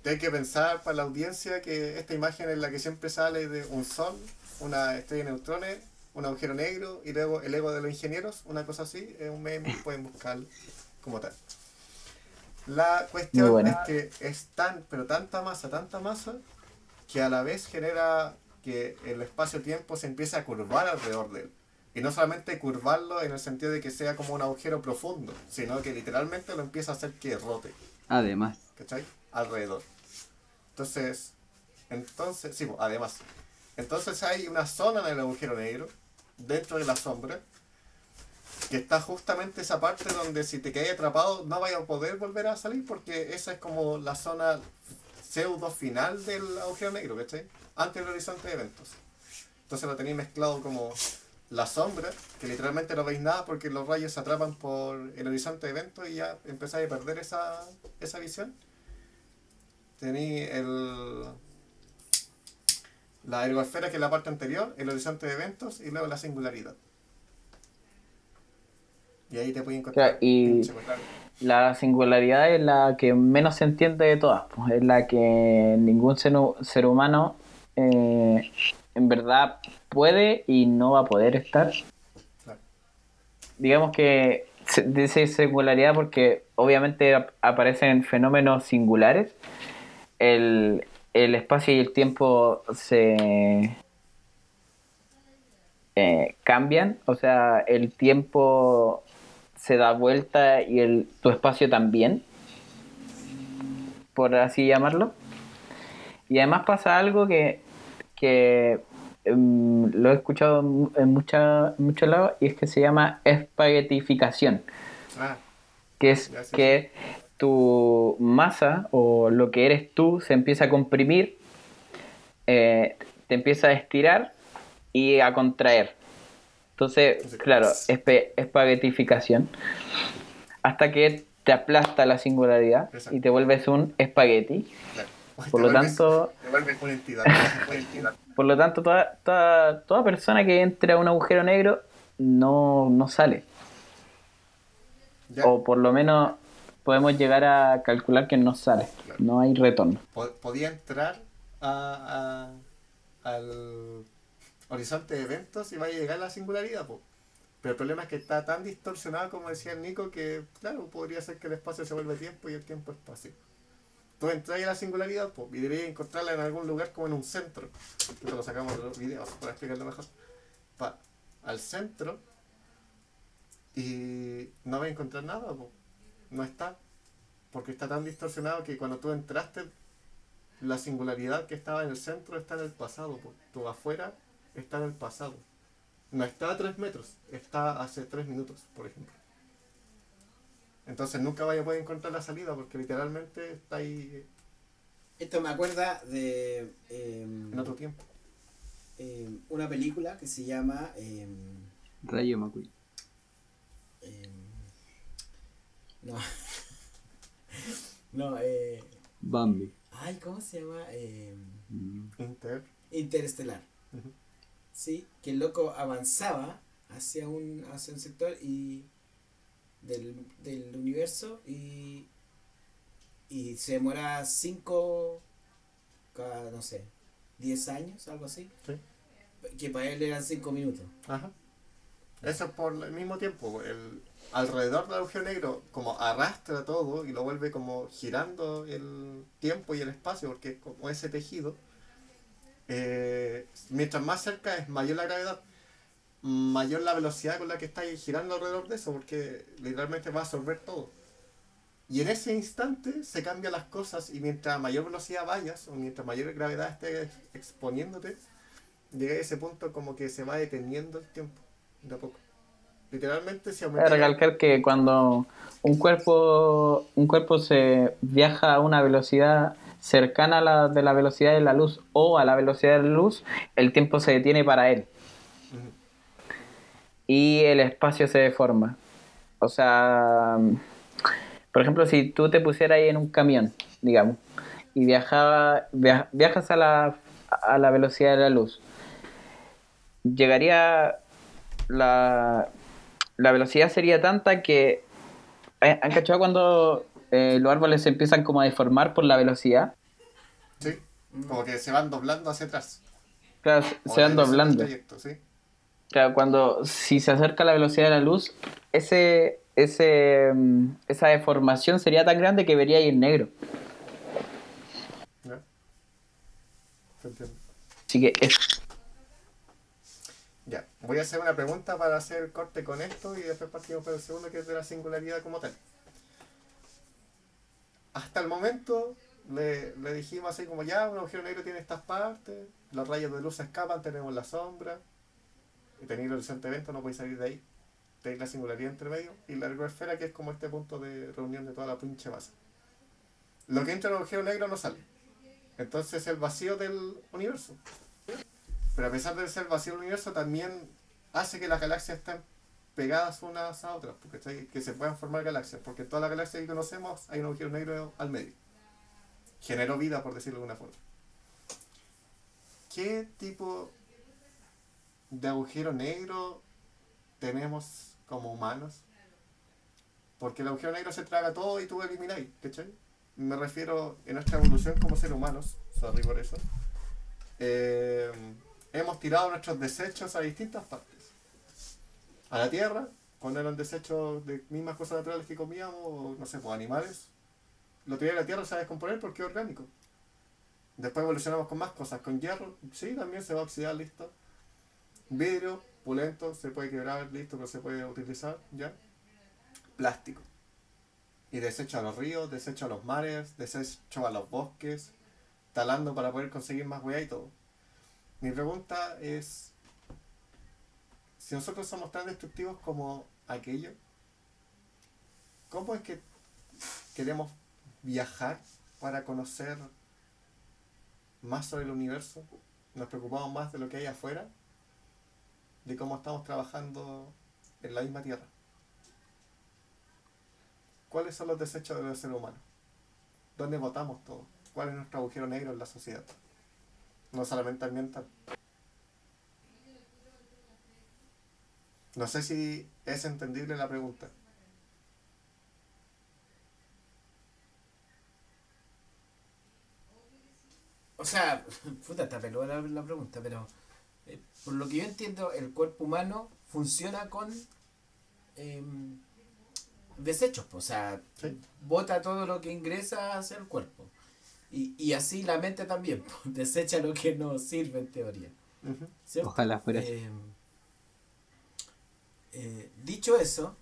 Hay que pensar para la audiencia que esta imagen es la que siempre sale de un sol, una estrella de neutrones, un agujero negro y luego el ego de los ingenieros, una cosa así, es un meme, <laughs> pueden buscarlo como tal. La cuestión bueno. es que es tan, pero tanta masa, tanta masa, que a la vez genera que el espacio-tiempo se empiece a curvar alrededor de él. Y no solamente curvarlo en el sentido de que sea como un agujero profundo, sino que literalmente lo empieza a hacer que rote, Además, ¿cachai? Alrededor. Entonces, entonces, sí, pues, además. Entonces hay una zona en el agujero negro, dentro de la sombra, que está justamente esa parte donde si te quedas atrapado no vayas a poder volver a salir porque esa es como la zona pseudo final del agujero negro, ¿cachai? Antes del horizonte de eventos. Entonces lo tenéis mezclado como la sombra, que literalmente no veis nada porque los rayos se atrapan por el horizonte de eventos y ya empezáis a perder esa, esa visión. Tenéis el, la ergoesfera, que es la parte anterior, el horizonte de eventos y luego la singularidad. Y ahí te puedes encontrar. Y- La singularidad es la que menos se entiende de todas, pues, es la que ningún ser, ser humano eh, en verdad puede y no va a poder estar. Digamos que dice singularidad porque obviamente ap- aparecen fenómenos singulares. El, el espacio y el tiempo se eh, cambian, o sea, el tiempo se da vuelta y el, tu espacio también, por así llamarlo. Y además pasa algo que, que em, lo he escuchado en, mucha- en muchos lados y es que se llama espaguetificación, Ah, que es que tu masa o lo que eres tú se empieza a comprimir, eh, te empieza a estirar y a contraer. Entonces, claro, espe- espaguetificación. Hasta que te aplasta la singularidad Exacto. y te vuelves un espagueti. claro. Por lo vuelves- tanto, te vuelves una entidad. una entidad. <laughs> por lo tanto toda, toda, toda persona que entre a un agujero negro no, no sale. Ya, O por lo menos podemos llegar a calcular que no sale. Claro. No hay retorno. po- podía entrar a, a- al horizonte de eventos y vaya a llegar a la singularidad, po. Pero el problema es que está tan distorsionado, como decía Nico, que, claro, podría ser que el espacio se vuelve tiempo y el tiempo espacio. Tú entras a la singularidad, po, y deberías encontrarla en algún lugar como en un centro. Esto lo sacamos de los videos para explicarlo mejor. Pa, al centro y no vas a encontrar nada, po. no está. Porque está tan distorsionado que cuando tú entraste la singularidad que estaba en el centro está en el pasado, po. tu afuera está en el pasado. No está a 3 metros, está hace 3 minutos, por ejemplo. Entonces nunca vaya a poder encontrar la salida porque literalmente está ahí Esto me acuerda de em, en otro tiempo. em, una película que se llama em, Rayo McQueen. no <laughs> no eh, Bambi. ay cómo se llama Mm. Inter. Interestelar sí, que el loco avanzaba hacia un, hacia un sector y del, del universo y, y se demoraba 5, cada, no sé, 10 años, algo así. Sí. Que para él eran 5 minutos. Ajá. Eso es por el mismo tiempo. El, alrededor del agujero negro como arrastra todo y lo vuelve como girando el tiempo y el espacio porque es como ese tejido. Eh, mientras más cerca es mayor la gravedad, mayor la velocidad con la que está girando alrededor de eso porque literalmente va a absorber todo. Y en ese instante se cambian las cosas y mientras mayor velocidad vayas o mientras mayor gravedad esté exponiéndote, llega a ese punto como que se va deteniendo el tiempo de a poco. Literalmente se aumenta. a recalcar que cuando un cuerpo, un cuerpo se viaja a una velocidad cercana a la de la velocidad de la luz o a la velocidad de la luz, el tiempo se detiene para él. Y el espacio se deforma. O sea, por ejemplo, si tú te pusieras ahí en un camión, digamos, y viajaba, via- viajas a la, a la velocidad de la luz, llegaría la, la velocidad sería tanta que ¿han cachado cuando eh, los árboles se empiezan como a deformar por la velocidad? Sí, como que se van doblando hacia atrás. Claro, se- O se van doblando. trayecto, sí. Claro, cuando si se acerca la velocidad de la luz, ese, ese, mm, esa deformación sería tan grande que vería ahí en negro. ¿Ya? Así que es, Ya, voy a hacer una pregunta para hacer corte con esto y después partimos por el segundo que es de la singularidad como tal. Hasta el momento le, le dijimos así como ya, un agujero negro tiene estas partes, los rayos de luz se escapan, tenemos la sombra, tenéis el horizonte evento, no podéis salir de ahí. Tenéis la singularidad entre medio y la esfera que es como este punto de reunión de toda la pinche masa. Lo que entra en el agujero negro no sale. Entonces es el vacío del universo. Pero a pesar de ser vacío el universo, también hace que las galaxias estén pegadas unas a otras, porque que se puedan formar galaxias, porque en todas las galaxias que conocemos hay un agujero negro al medio. Generó vida, por decirlo de alguna forma. ¿Qué tipo de agujero negro tenemos como humanos? Porque el agujero negro se traga todo y tú elimináis, ¿cachai? Me refiero en nuestra evolución como seres humanos, sorry por eso. Eh, hemos tirado nuestros desechos a distintas partes. A la tierra, cuando eran desechos de mismas cosas naturales que comíamos, no sé, pues animales. Lo tiré a la tierra, se va a descomponer porque es orgánico. Después evolucionamos con más cosas. Con hierro, sí, también se va a oxidar, listo. Vidrio, pulento, se puede quebrar, listo, pero se puede utilizar, ya. Plástico. Y desecho a los ríos, desecho a los mares, desecho a los bosques, talando para poder conseguir más weá y todo. Mi pregunta es, si nosotros somos tan destructivos como aquello, ¿cómo es que queremos viajar para conocer más sobre el universo? ¿Nos preocupamos más de lo que hay afuera? ¿De cómo estamos trabajando en la misma Tierra? ¿Cuáles son los desechos del ser humano? ¿Dónde votamos todo? ¿Cuál es nuestro agujero negro en la sociedad? No solamente ambiental. No sé si es entendible la pregunta. O sea, <laughs> puta, está peluda la, pregunta, pero por lo que yo entiendo, el cuerpo humano funciona con em, desechos, o sea, Sí. bota todo lo que ingresa hacia el cuerpo. Y, y así la mente también, <laughs> desecha lo que no sirve en teoría. Ojalá fuera así. Eh, eh, dicho eso,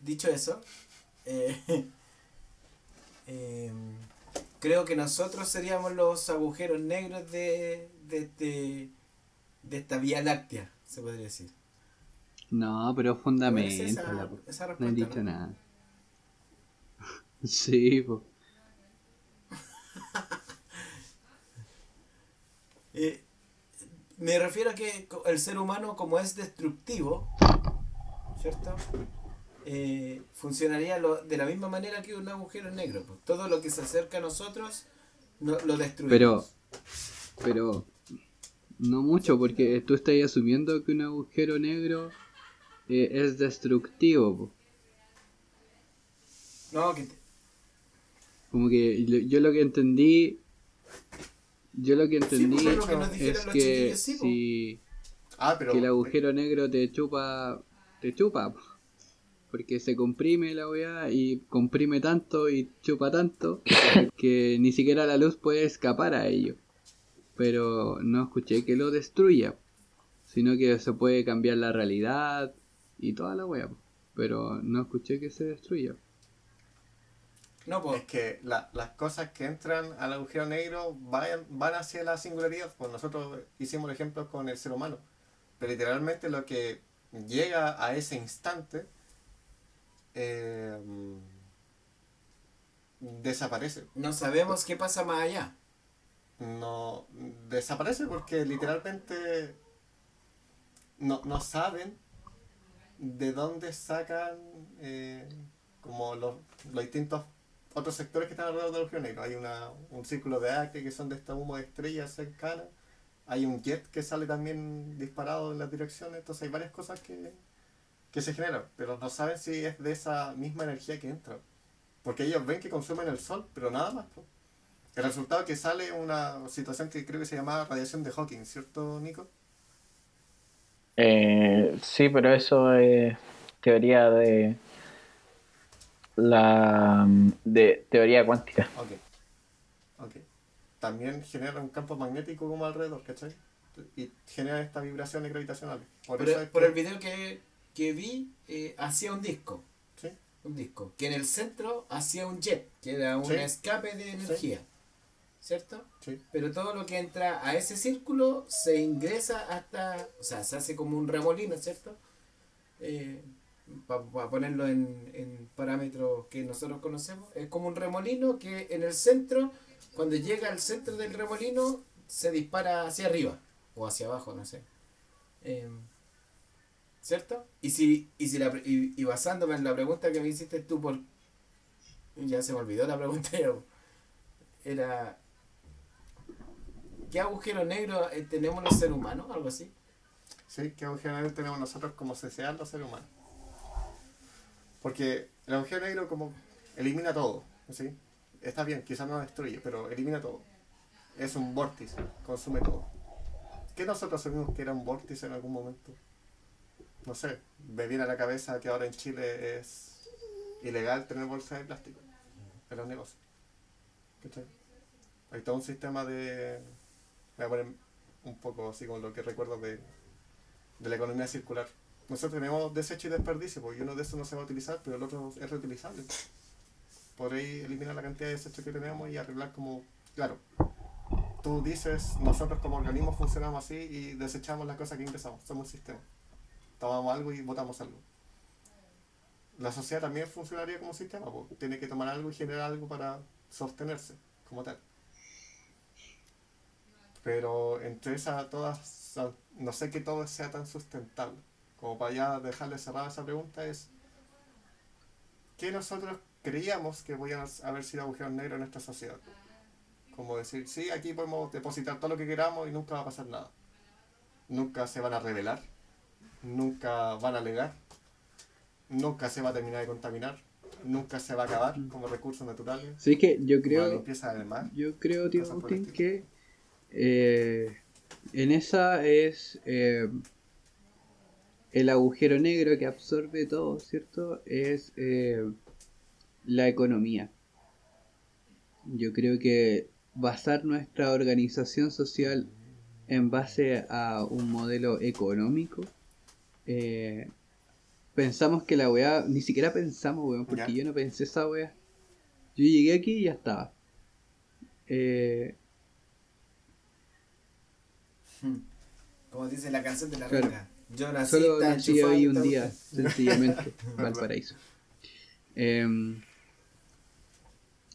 dicho eso, <laughs> eh, eh, creo que nosotros seríamos los agujeros negros de, de, este- de esta Vía Láctea, se podría decir. No, pero ¿Te parece fundamento. esa, la- esa No he dicho no? nada. <laughs> Sí, pues. <laughs> Eh, me refiero a que el ser humano, como es destructivo, ¿cierto? Eh, funcionaría lo- de la misma manera que un agujero negro. pues. Todo lo que se acerca a nosotros no- lo destruimos. Pero, pero, No mucho, porque tú estás asumiendo que un agujero negro eh, es destructivo. po. No, que Como que yo lo que entendí. Yo lo que entendí pues, lo que nos es que sí, si Ah, pero. que el agujero negro te chupa. Te chupa. po. Porque se comprime la weá y comprime tanto y chupa tanto que ni siquiera la luz puede escapar a ello. Pero no escuché que lo destruya, sino que se puede cambiar la realidad y toda la weá. po. Pero no escuché que se destruya. no, pues. Es que la- las cosas que entran al agujero negro vayan, van hacia la singularidad. Pues nosotros hicimos el ejemplo con el ser humano. Pero literalmente lo que llega a ese instante eh, desaparece. No sabemos qué pasa más allá. No desaparece porque literalmente no, no saben de dónde sacan eh, como los, los distintos otros sectores que están alrededor del agujero negro. Hay una, un círculo de Acre que son de este humo de estrellas cercanas. Hay un jet que sale también disparado en las direcciones. Entonces hay varias cosas que, que se generan. Pero no saben si es de esa misma energía que entra. Porque ellos ven que consumen el sol, pero nada más. El resultado que sale es una situación que creo que se llama radiación de Hawking, ¿cierto, Nico? Eh, sí, pero eso es teoría de la de teoría cuántica. Ok. Ok. También genera un campo magnético como alrededor, ¿cachai? Y genera estas vibraciones gravitacionales. Por, Por, eso el, es por que- el video que, que vi, eh, hacía un disco. Sí. Un disco. Que en el centro hacía un jet, que era un Sí. escape de energía. ¿Cierto? Sí. Pero todo lo que entra a ese círculo se ingresa hasta. O sea, se hace como un remolino, ¿cierto? Para ponerlo en, en parámetros que nosotros conocemos. Es como un remolino que en el centro, cuando llega al centro del remolino, se dispara hacia arriba. O hacia abajo, no sé. Em, ¿Cierto? Y si, y si la, y, y basándome en la pregunta que me hiciste tú por. Ya se me olvidó la pregunta. <laughs> Era. ¿Qué agujero negro eh, tenemos los seres humanos? Algo así. Sí, que agujero negro tenemos nosotros como sociedad los seres humanos. Porque el agujero negro como elimina todo, ¿sí? Está bien, quizás no destruye, pero elimina todo. Es un vórtice, consume todo. ¿Qué nosotros asumimos que era un vórtice en algún momento? No sé, me viene a la cabeza que ahora en Chile es ilegal tener bolsas de plástico en los negocios. Hay todo un sistema de... Voy a poner un poco así como lo que recuerdo de, de la economía circular. Nosotros tenemos desecho y desperdicio, porque uno de esos no se va a utilizar, pero el otro es reutilizable. Podréis eliminar la cantidad de desecho que tenemos y arreglar como... Claro, tú dices, nosotros como organismos funcionamos así y desechamos las cosas que ingresamos, somos un sistema. Tomamos algo y botamos algo. La sociedad también funcionaría como sistema, porque tiene que tomar algo y generar algo para sostenerse como tal. Pero entre esas todas, no sé que todo sea tan sustentable. Como para ya dejarle cerrada esa pregunta es, ¿qué nosotros creíamos que podían haber sido agujeros negros en nuestra sociedad? Como decir, sí, aquí podemos depositar todo lo que queramos y nunca va a pasar nada. Nunca se van a revelar, nunca van a alegar, nunca se va a terminar de contaminar, nunca se va a acabar como recursos naturales. Sí, que yo creo, yo creo, tío Agustín, que eh, en esa es eh, el agujero negro que absorbe todo, ¿cierto? Es eh, la economía. Yo creo que basar nuestra organización social en base a un modelo económico, pensamos que la weá, ni siquiera pensamos, weón, porque Ya. yo no pensé esa weá. Yo llegué aquí y ya estaba. Eh, Como dice la canción de la Claro. Yo nací Solo nací hoy un día, <laughs> sencillamente, Valparaíso. Em,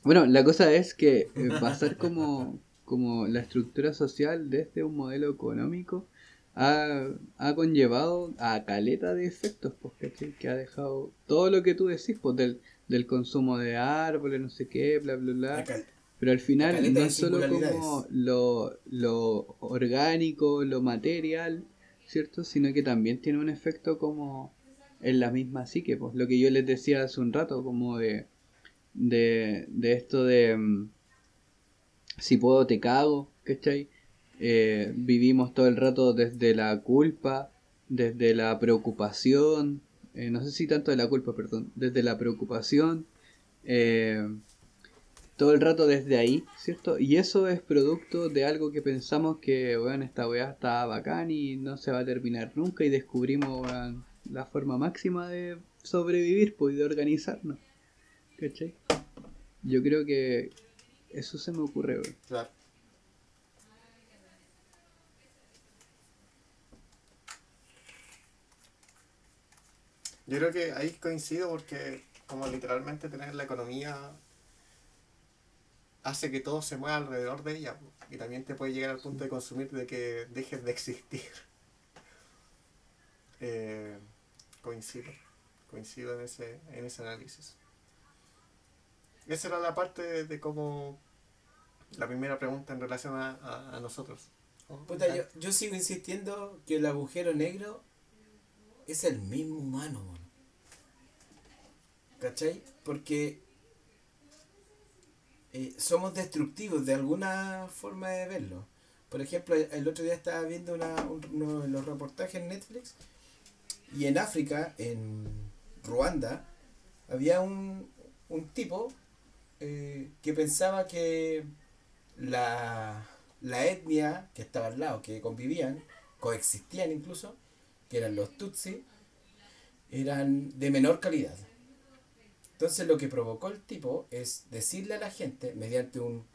bueno, la cosa es que eh, basar como, como la estructura social desde un modelo económico ha, ha conllevado a caleta de efectos, ¿cachai? Que ha dejado todo lo que tú decís, pues, del, del consumo de árboles, no sé qué, bla, bla, La bla. cal- Pero al final no es solo como lo, lo orgánico, lo material, ¿cierto? Sino que también tiene un efecto como en la misma psique, pues lo que yo les decía hace un rato, como de, de, de esto de mm, si puedo te cago, ¿cachai? Eh, vivimos todo el rato desde la culpa, desde la preocupación, eh, no sé si tanto de la culpa, perdón, desde la preocupación, eh, todo el rato desde ahí, ¿cierto? Y eso es producto de algo que pensamos que, bueno, esta weá está bacán y no se va a terminar nunca y descubrimos weón, la forma máxima de sobrevivir pues, y de organizarnos, ¿cachai? Yo creo que eso se me ocurre, weón. Claro. Yo creo que ahí coincido porque como literalmente tener la economía hace que todo se mueva alrededor de ella y también te puede llegar al punto de consumir de que dejes de existir. <laughs> Eh, coincido, coincido en ese, en ese análisis. Esa era la parte de, cómo la primera pregunta en relación a, a- nosotros. Puta, yo, yo sigo insistiendo que el agujero negro es el mismo humano, man. ¿Cachai? Porque eh, somos destructivos de alguna forma de verlo. Por ejemplo, el- otro día estaba viendo una, un- uno de los reportajes en Netflix y en África, en Ruanda, había un, un tipo eh, que pensaba que la, la etnia que estaba al lado, que convivían, coexistían incluso, que eran los Tutsi, eran de menor calidad. Entonces lo que provocó el tipo es decirle a la gente, mediante un,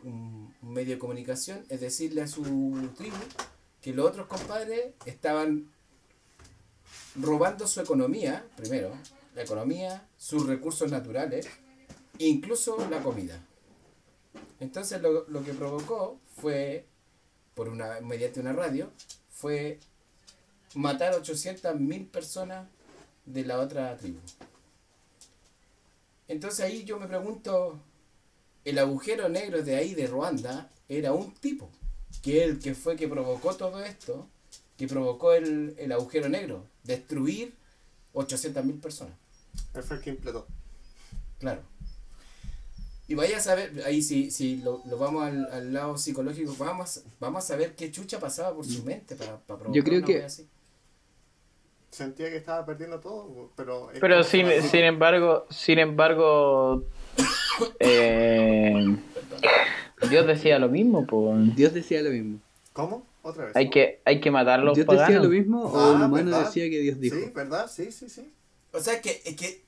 medio de comunicación, es decirle a su tribu que los otros compadres estaban robando su economía, primero, la economía, sus recursos naturales, incluso la comida. Entonces lo, lo que provocó fue, por una, mediante una radio, fue matar 800.000 personas de la otra tribu. Entonces ahí yo me pregunto, el agujero negro de ahí de Ruanda era un tipo, que el que fue que provocó todo esto, que provocó el, el agujero negro, destruir 800.000 personas. Él fue el que implotó. Claro. Y vaya a saber, ahí si, si lo, lo vamos al, al lado psicológico, vamos, vamos a saber qué chucha pasaba por su mente para, para provocar Yo creo una que- así. Sentía que estaba perdiendo todo, pero... Pero sin, sin embargo, sin embargo, <coughs> eh, Dios decía lo mismo, pues. Dios decía lo mismo. ¿Cómo? Otra vez. Hay que, hay que matar a los ¿Dios decía lo mismo o Ah, un humano ¿verdad? decía que Dios dijo? Sí, ¿verdad? Sí, sí, sí. O sea, que, es que...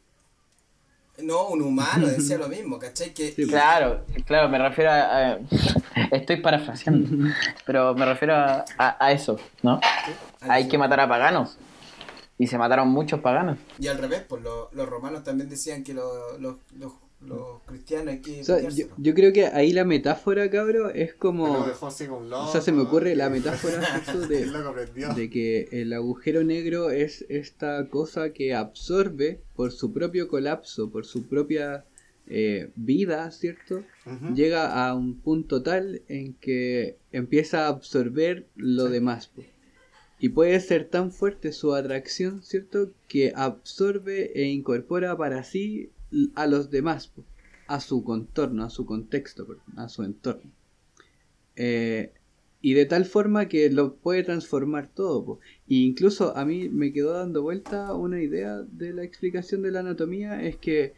No, un humano decía lo mismo, ¿cachai? Que, Sí, Claro, claro, me refiero a, a- <laughs> Estoy parafraseando, <laughs> pero me refiero a, a- a eso, ¿no? Hay que matar a paganos. Y se mataron muchos paganos. Y al revés, pues lo- los romanos también decían que lo- los, los, los cristianos hay que... O sea, yo, yo creo que ahí la metáfora, cabro, es como... Pero dejó así con loco. O sea, se me ocurre la <laughs> metáfora <laughs> de, que el agujero negro es esta cosa que absorbe por su propio colapso, por su propia eh, vida, ¿cierto? Llega a un punto tal en que empieza a absorber lo demás. po. Y puede ser tan fuerte su atracción, ¿cierto? Que absorbe e incorpora para sí a los demás, a su contorno, a su contexto, a su entorno. Eh, y de tal forma que lo puede transformar todo. Y incluso a mí me quedó dando vuelta una idea de la explicación de la anatomía, es que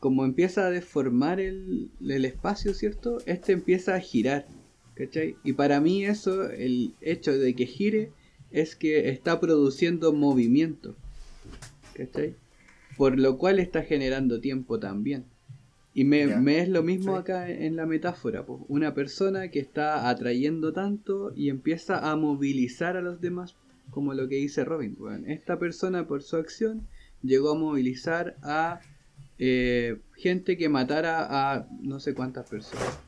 como empieza a deformar el, el espacio, ¿cierto? Este empieza a girar, ¿cachai? Y para mí eso, el hecho de que gire, es que está produciendo movimiento, ¿cachai? Por lo cual está generando tiempo también. Y me, es lo mismo Sí. acá en la metáfora, una persona que está atrayendo tanto y empieza a movilizar a los demás, como lo que dice Robin. weón. esta persona por su acción llegó a movilizar a eh, gente que matara a no sé cuántas personas.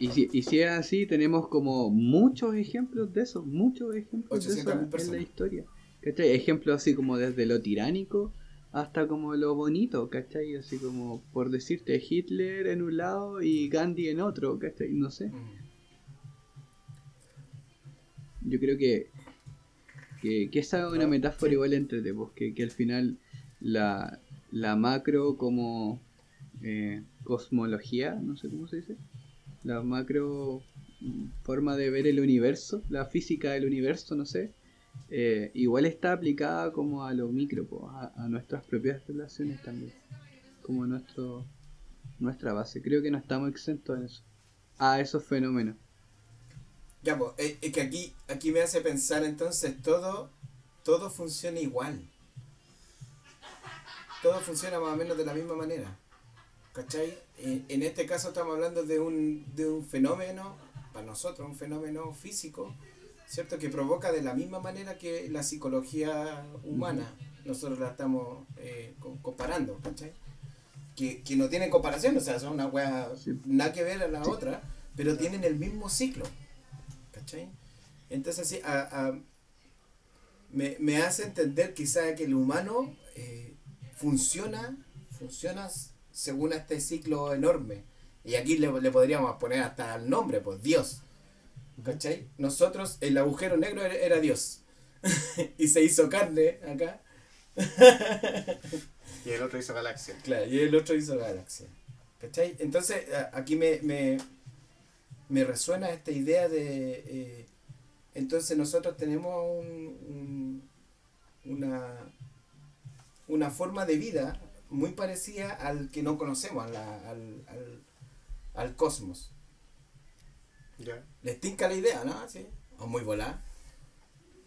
Y si, y si es así, tenemos como muchos ejemplos de eso, muchos ejemplos de eso 800.000 en la historia. ¿Cachai? Ejemplos así como desde lo tiránico hasta como lo bonito, ¿cachai? Así como por decirte Hitler en un lado y Gandhi en otro, ¿cachai? No sé. Mm. Yo creo que, que, que esa es una No, metáfora igual entre pues, que, que al final la, la macro como eh, cosmología, no sé cómo se dice, la macro forma de ver el universo, la física del universo, no sé, eh, igual está aplicada como a lo micro, a, nuestras propias relaciones también, como nuestro nuestra base. Creo que no estamos exentos en eso, a esos fenómenos. Ya, pues, es, es que aquí, aquí me hace pensar entonces todo, todo funciona igual. Todo funciona más o menos de la misma manera. ¿Cachai? En, en este caso estamos hablando de un, de un fenómeno, para nosotros, un fenómeno físico, ¿cierto? Que provoca de la misma manera que la psicología humana. Nosotros la estamos eh, co- comparando, ¿cachai? Que, que no tienen comparación, o sea, son una Sí. nada que ver a la otra, pero tienen el mismo ciclo. ¿Cachai? Entonces, sí, a- a- me, me hace entender quizá que el humano eh, funciona, funciona según este ciclo enorme. Y aquí le, le podríamos poner hasta el nombre, pues Dios. ¿Cachai? Nosotros, el agujero negro era, era Dios. <laughs> y se hizo carne acá. <laughs> Y el otro hizo galaxia. Claro, y el otro hizo galaxia. ¿Cachai? Entonces, aquí me, me, me resuena esta idea de. eh, entonces, nosotros tenemos un- un- una, una forma de vida muy parecida al que no conocemos, a la- al, al, al cosmos. ¿Ya? ¿Les tinca la idea, no? ¿Sí? O muy volada.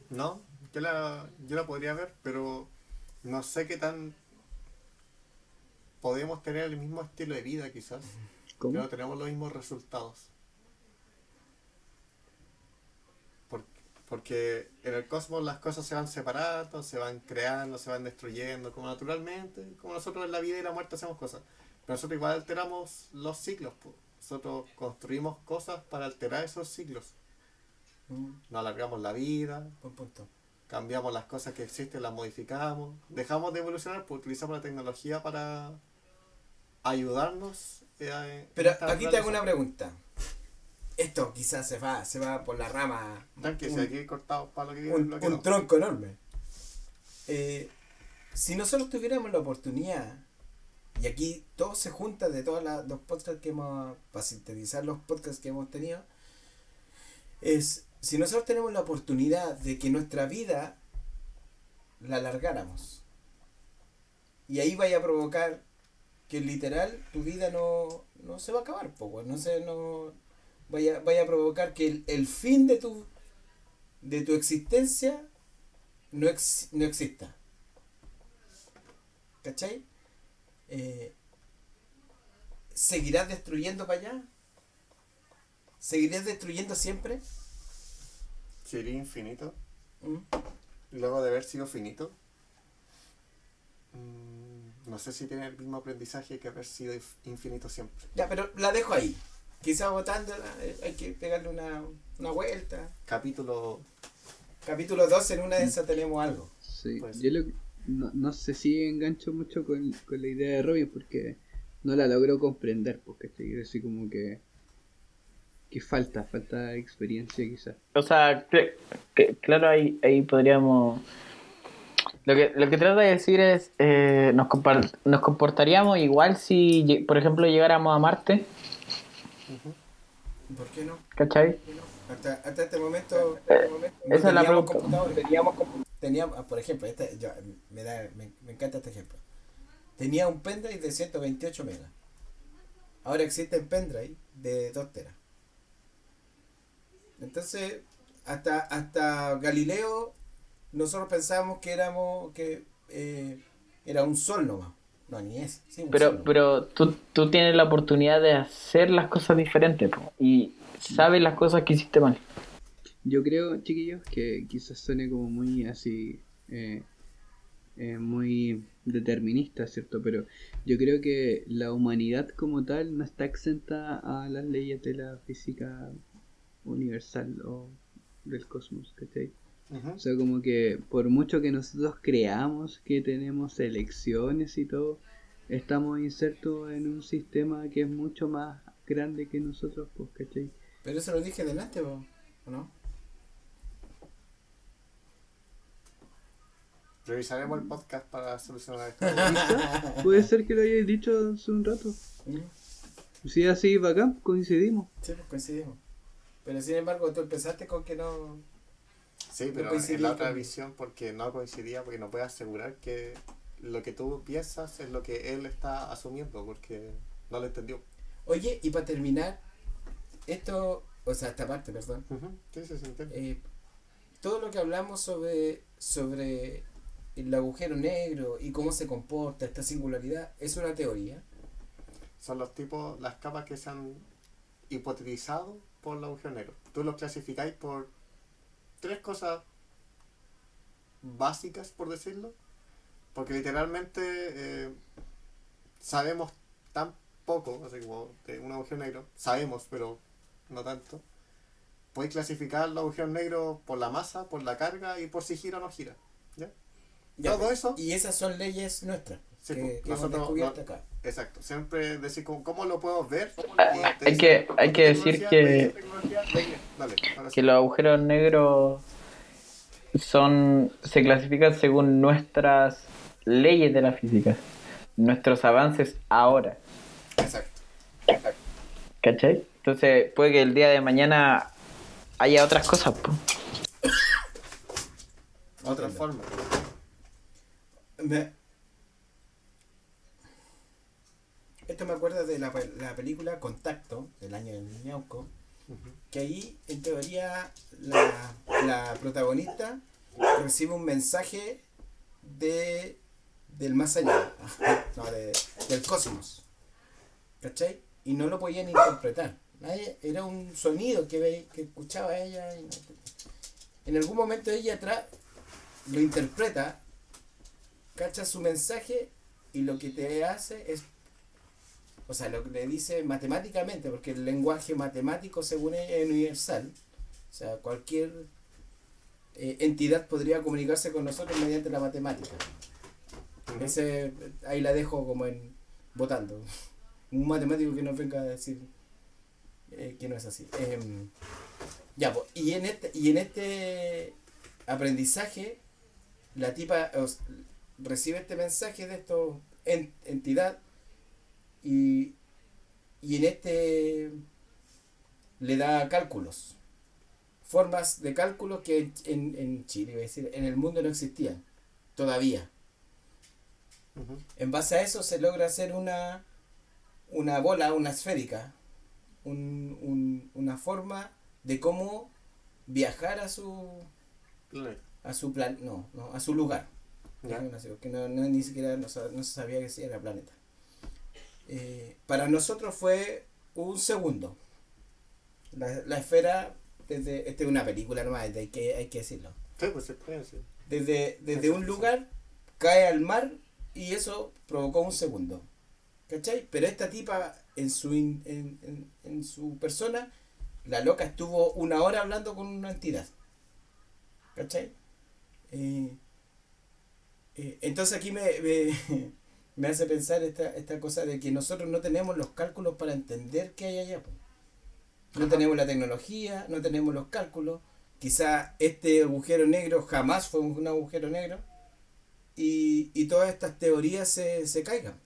No, yo la, yo la podría ver, pero no sé qué tan podemos tener el mismo estilo de vida quizás. No tenemos los mismos resultados. Por- porque en el cosmos las cosas se van separando, se van creando, se van destruyendo, como naturalmente, como nosotros en la vida y la muerte hacemos cosas. Pero nosotros igual alteramos los ciclos. po. Nosotros construimos cosas para alterar esos ciclos. Mm, Nos alargamos la vida, buen punto. cambiamos las cosas que existen, las modificamos, dejamos de evolucionar, pues utilizamos la tecnología para ayudarnos. eh, Pero aquí te hago una pregunta. Esto quizás se va, se va por la rama. Si un- cortado para lo que un, lo que un no. tronco enorme. Eh, si nosotros tuviéramos la oportunidad, y aquí todo se junta de todos los podcasts que hemos, para sintetizar los podcasts que hemos tenido, es si nosotros tenemos la oportunidad de que nuestra vida la alargáramos, y ahí vaya a provocar que literal tu vida no, no se va a acabar, pues, no se, no, vaya, vaya a provocar que el, el fin de tu de tu existencia no, ex- no exista. ¿Cachai? Eh, ¿Seguirás destruyendo para allá? ¿Seguirás destruyendo siempre? Sería infinito, ¿Mm? luego de haber sido finito. mm, No sé si tiene el mismo aprendizaje que haber sido inf- infinito siempre. Ya, pero la dejo ahí. Quizá votándola eh, hay que pegarle una, una vuelta. Capítulo. Capítulo 12, en una de esas tenemos algo. Sí, Pues- yo lo no, no sé si engancho mucho con, con la idea de Robin porque no la logro comprender, porque estoy así como que que falta, falta experiencia quizás. O sea, cl- que- claro, ahí, ahí podríamos... Lo que, lo que trata de decir es, eh, nos, nos comportaríamos igual si, por ejemplo, llegáramos a Marte, ¿Por qué no? ¿cachai? Hasta, hasta este momento, Eh, no esa es la teníamos computadores. Teníamos, teníamos, ah, por ejemplo, este, yo- me, da, me, me encanta este ejemplo. Tenía un pendrive de 128 megas. Ahora existen pendrive de 2 teras. Entonces, hasta, hasta Galileo, nosotros pensábamos que éramos, que eh, era un sol nomás. No, ni es. sí, un sol Pero, pero tú, tú tienes la oportunidad de hacer las cosas diferentes po, y sabes las cosas que hiciste mal. Yo creo, chiquillos, que quizás suene como muy así, eh, eh, muy determinista, ¿cierto? Pero yo creo que la humanidad como tal no está exenta a las leyes de la física universal o del cosmos, ¿cachai? O sea, como que por mucho que nosotros creamos que tenemos elecciones y todo, estamos insertos en un sistema que es mucho más grande que nosotros, pues, ¿cachai? Pero eso lo dije delante, ¿o no? Revisaremos el podcast para solucionar esto. <laughs> Puede ser que lo hayáis dicho hace un rato. Mm. Si así, bacán, coincidimos. Sí, pues coincidimos. Pero sin embargo, tú empezaste con que no. Sí, pero en la otra con- visión porque no coincidía, porque no puede asegurar que lo que tú piensas es lo que él está asumiendo, porque no lo entendió. Oye, y para terminar, esto, o sea, esta parte, perdón. Ujú, Sí, sí, eh, todo lo que hablamos sobre, sobre el agujero negro y cómo se comporta esta singularidad es una teoría. Son los tipos, las capas que se han hipotetizado por el agujero negro. Tú los clasificáis por tres cosas básicas, por decirlo. Porque literalmente eh, sabemos tan poco, así como de un agujero negro, sabemos, pero no tanto. Podéis clasificar los agujeros negros por la masa, por la carga y por si gira o no gira. ¿ya? Ya, Todo pues, eso- Y esas son leyes nuestras. Sí, que, pues, que hemos nosotros descubierto no- acá. Exacto, siempre decir cómo, cómo lo puedo ver. Hay dicen, que- hay que decir. Dale, que los agujeros negros son se clasifican según nuestras leyes de la física, nuestros avances ahora, Exacto. ¿cachai? Entonces puede que el día de mañana haya otras cosas, po. Otra forma. Me- Esto me acuerda de la, la película Contacto, del año del Ñauco, que ahí, en teoría, la, la protagonista recibe un mensaje de del más allá, <laughs> no, de- del cosmos, ¿cachai? Y no lo podían interpretar. Era un sonido que, ve- que escuchaba ella. en algún momento ella tra lo interpreta cacha su mensaje y lo que te hace es, o sea, lo que le dice matemáticamente, porque el lenguaje matemático según ella es universal, o sea, cualquier eh, entidad podría comunicarse con nosotros mediante la matemática. Ese, ahí la dejo como en votando. Un matemático que nos venga a decir eh, que no es así. Em, ya, pues, y en este, y en este aprendizaje, la tipa recibe este mensaje de esta entidad y, y en este le da cálculos. Formas de cálculos que en, en Chile, iba a decir, en el mundo no existían todavía. En base a eso se logra hacer una, una bola, una esférica, un- un- una forma de cómo viajar a su a su plan no, no a su lugar Ya. Porque no, no- ni siquiera no, no se sabía que sí era planeta Eh, para nosotros fue un segundo la, la esfera desde esta es una película nomás hay que hay que decirlo Sí, pues se puede decir. desde, desde un lugar cae al mar y eso provocó un segundo. ¿Cachai? Pero esta tipa en su, in- en, en- en su persona, la loca estuvo una hora hablando con una entidad. ¿Cachai? Eh, eh, entonces aquí me, me, <laughs> me hace pensar esta, esta cosa de que nosotros no tenemos los cálculos para entender qué hay allá. No Ajá. tenemos la tecnología, no tenemos los cálculos. Quizá este agujero negro jamás fue un agujero negro y, y todas estas teorías se, se caigan.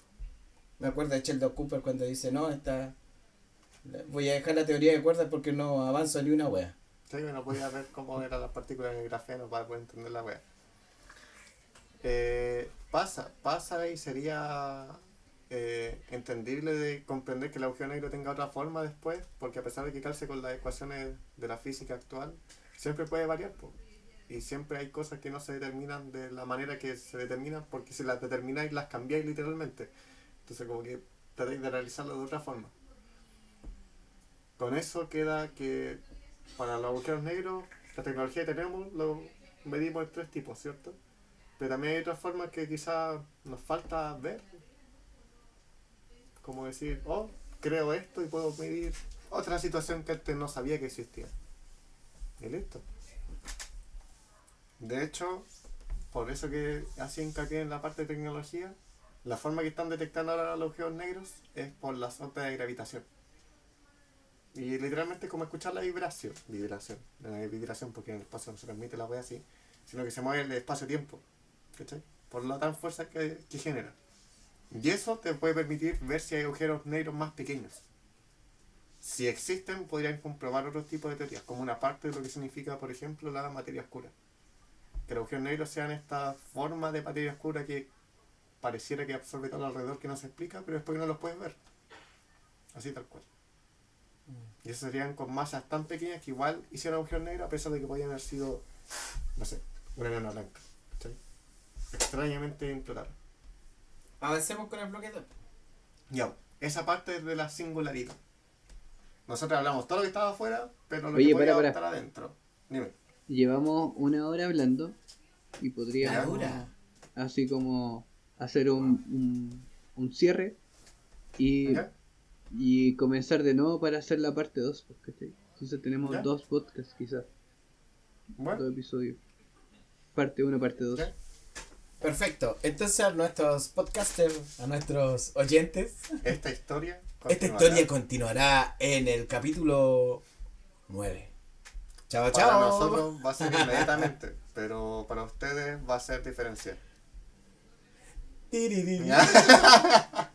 Me acuerdo de Sheldon Cooper cuando dice, no, esta, voy a dejar la teoría de cuerdas porque no avanzo ni una wea. Sí, no podía ver cómo eran las partículas en el grafeno para poder entender la wea. Eh, pasa, pasa y sería eh, entendible de comprender que el agujero negro tenga otra forma después, porque a pesar de que calce con las ecuaciones de la física actual, siempre puede variar. po. Y siempre hay cosas que no se determinan de la manera que se determinan, porque si las determináis las cambiáis literalmente. Entonces como que tratáis de realizarlo de otra forma. Con eso queda que para los agujeros negros, la tecnología que tenemos lo medimos en tres tipos, ¿cierto? Pero también hay otras formas que quizás nos falta ver. Como decir, oh, creo esto y puedo medir otra situación que antes no sabía que existía. Y listo. De hecho, por eso que hacía hincapié en la parte de tecnología, la forma que están detectando ahora los agujeros negros es por las ondas de gravitación. Y literalmente es como escuchar la vibración. Vibración. No es vibración porque en el espacio no se transmite la wea así, sino que se mueve el espacio-tiempo. ¿Cachai? Por la tan fuerza que, que genera. Y eso te puede permitir ver si hay agujeros negros más pequeños. Si existen, podrían comprobar otros tipos de teorías, como una parte de lo que significa, por ejemplo, la materia oscura. Que los agujeros negros sean esta forma de materia oscura que pareciera que absorbe todo alrededor que no se explica, pero después no los puedes ver. Así tal cual. Y esos serían con masas tan pequeñas que igual hicieron agujeros negros a pesar de que podían haber sido, no sé, una enana blanca. Extrañamente implotar. Avancemos con el bloque 2. Ya, esa parte es de la singularidad. Nosotros hablamos todo lo que estaba afuera, pero lo Oye, que podía para, para. estar adentro. Dime. Llevamos una hora hablando y podríamos Ahora. así como hacer un, un, un cierre y, ¿Ya? y comenzar de nuevo para hacer la parte 2. Entonces tenemos ¿Ya? dos podcasts quizás, dos Bueno, episodios. Parte 1, parte 2. Perfecto. Entonces a nuestros podcasters, a nuestros oyentes, esta historia. esta continuará. historia continuará en el capítulo 9. Chao, Para chao. nosotros va a ser <laughs> inmediatamente, pero para ustedes va a ser diferencial. <laughs>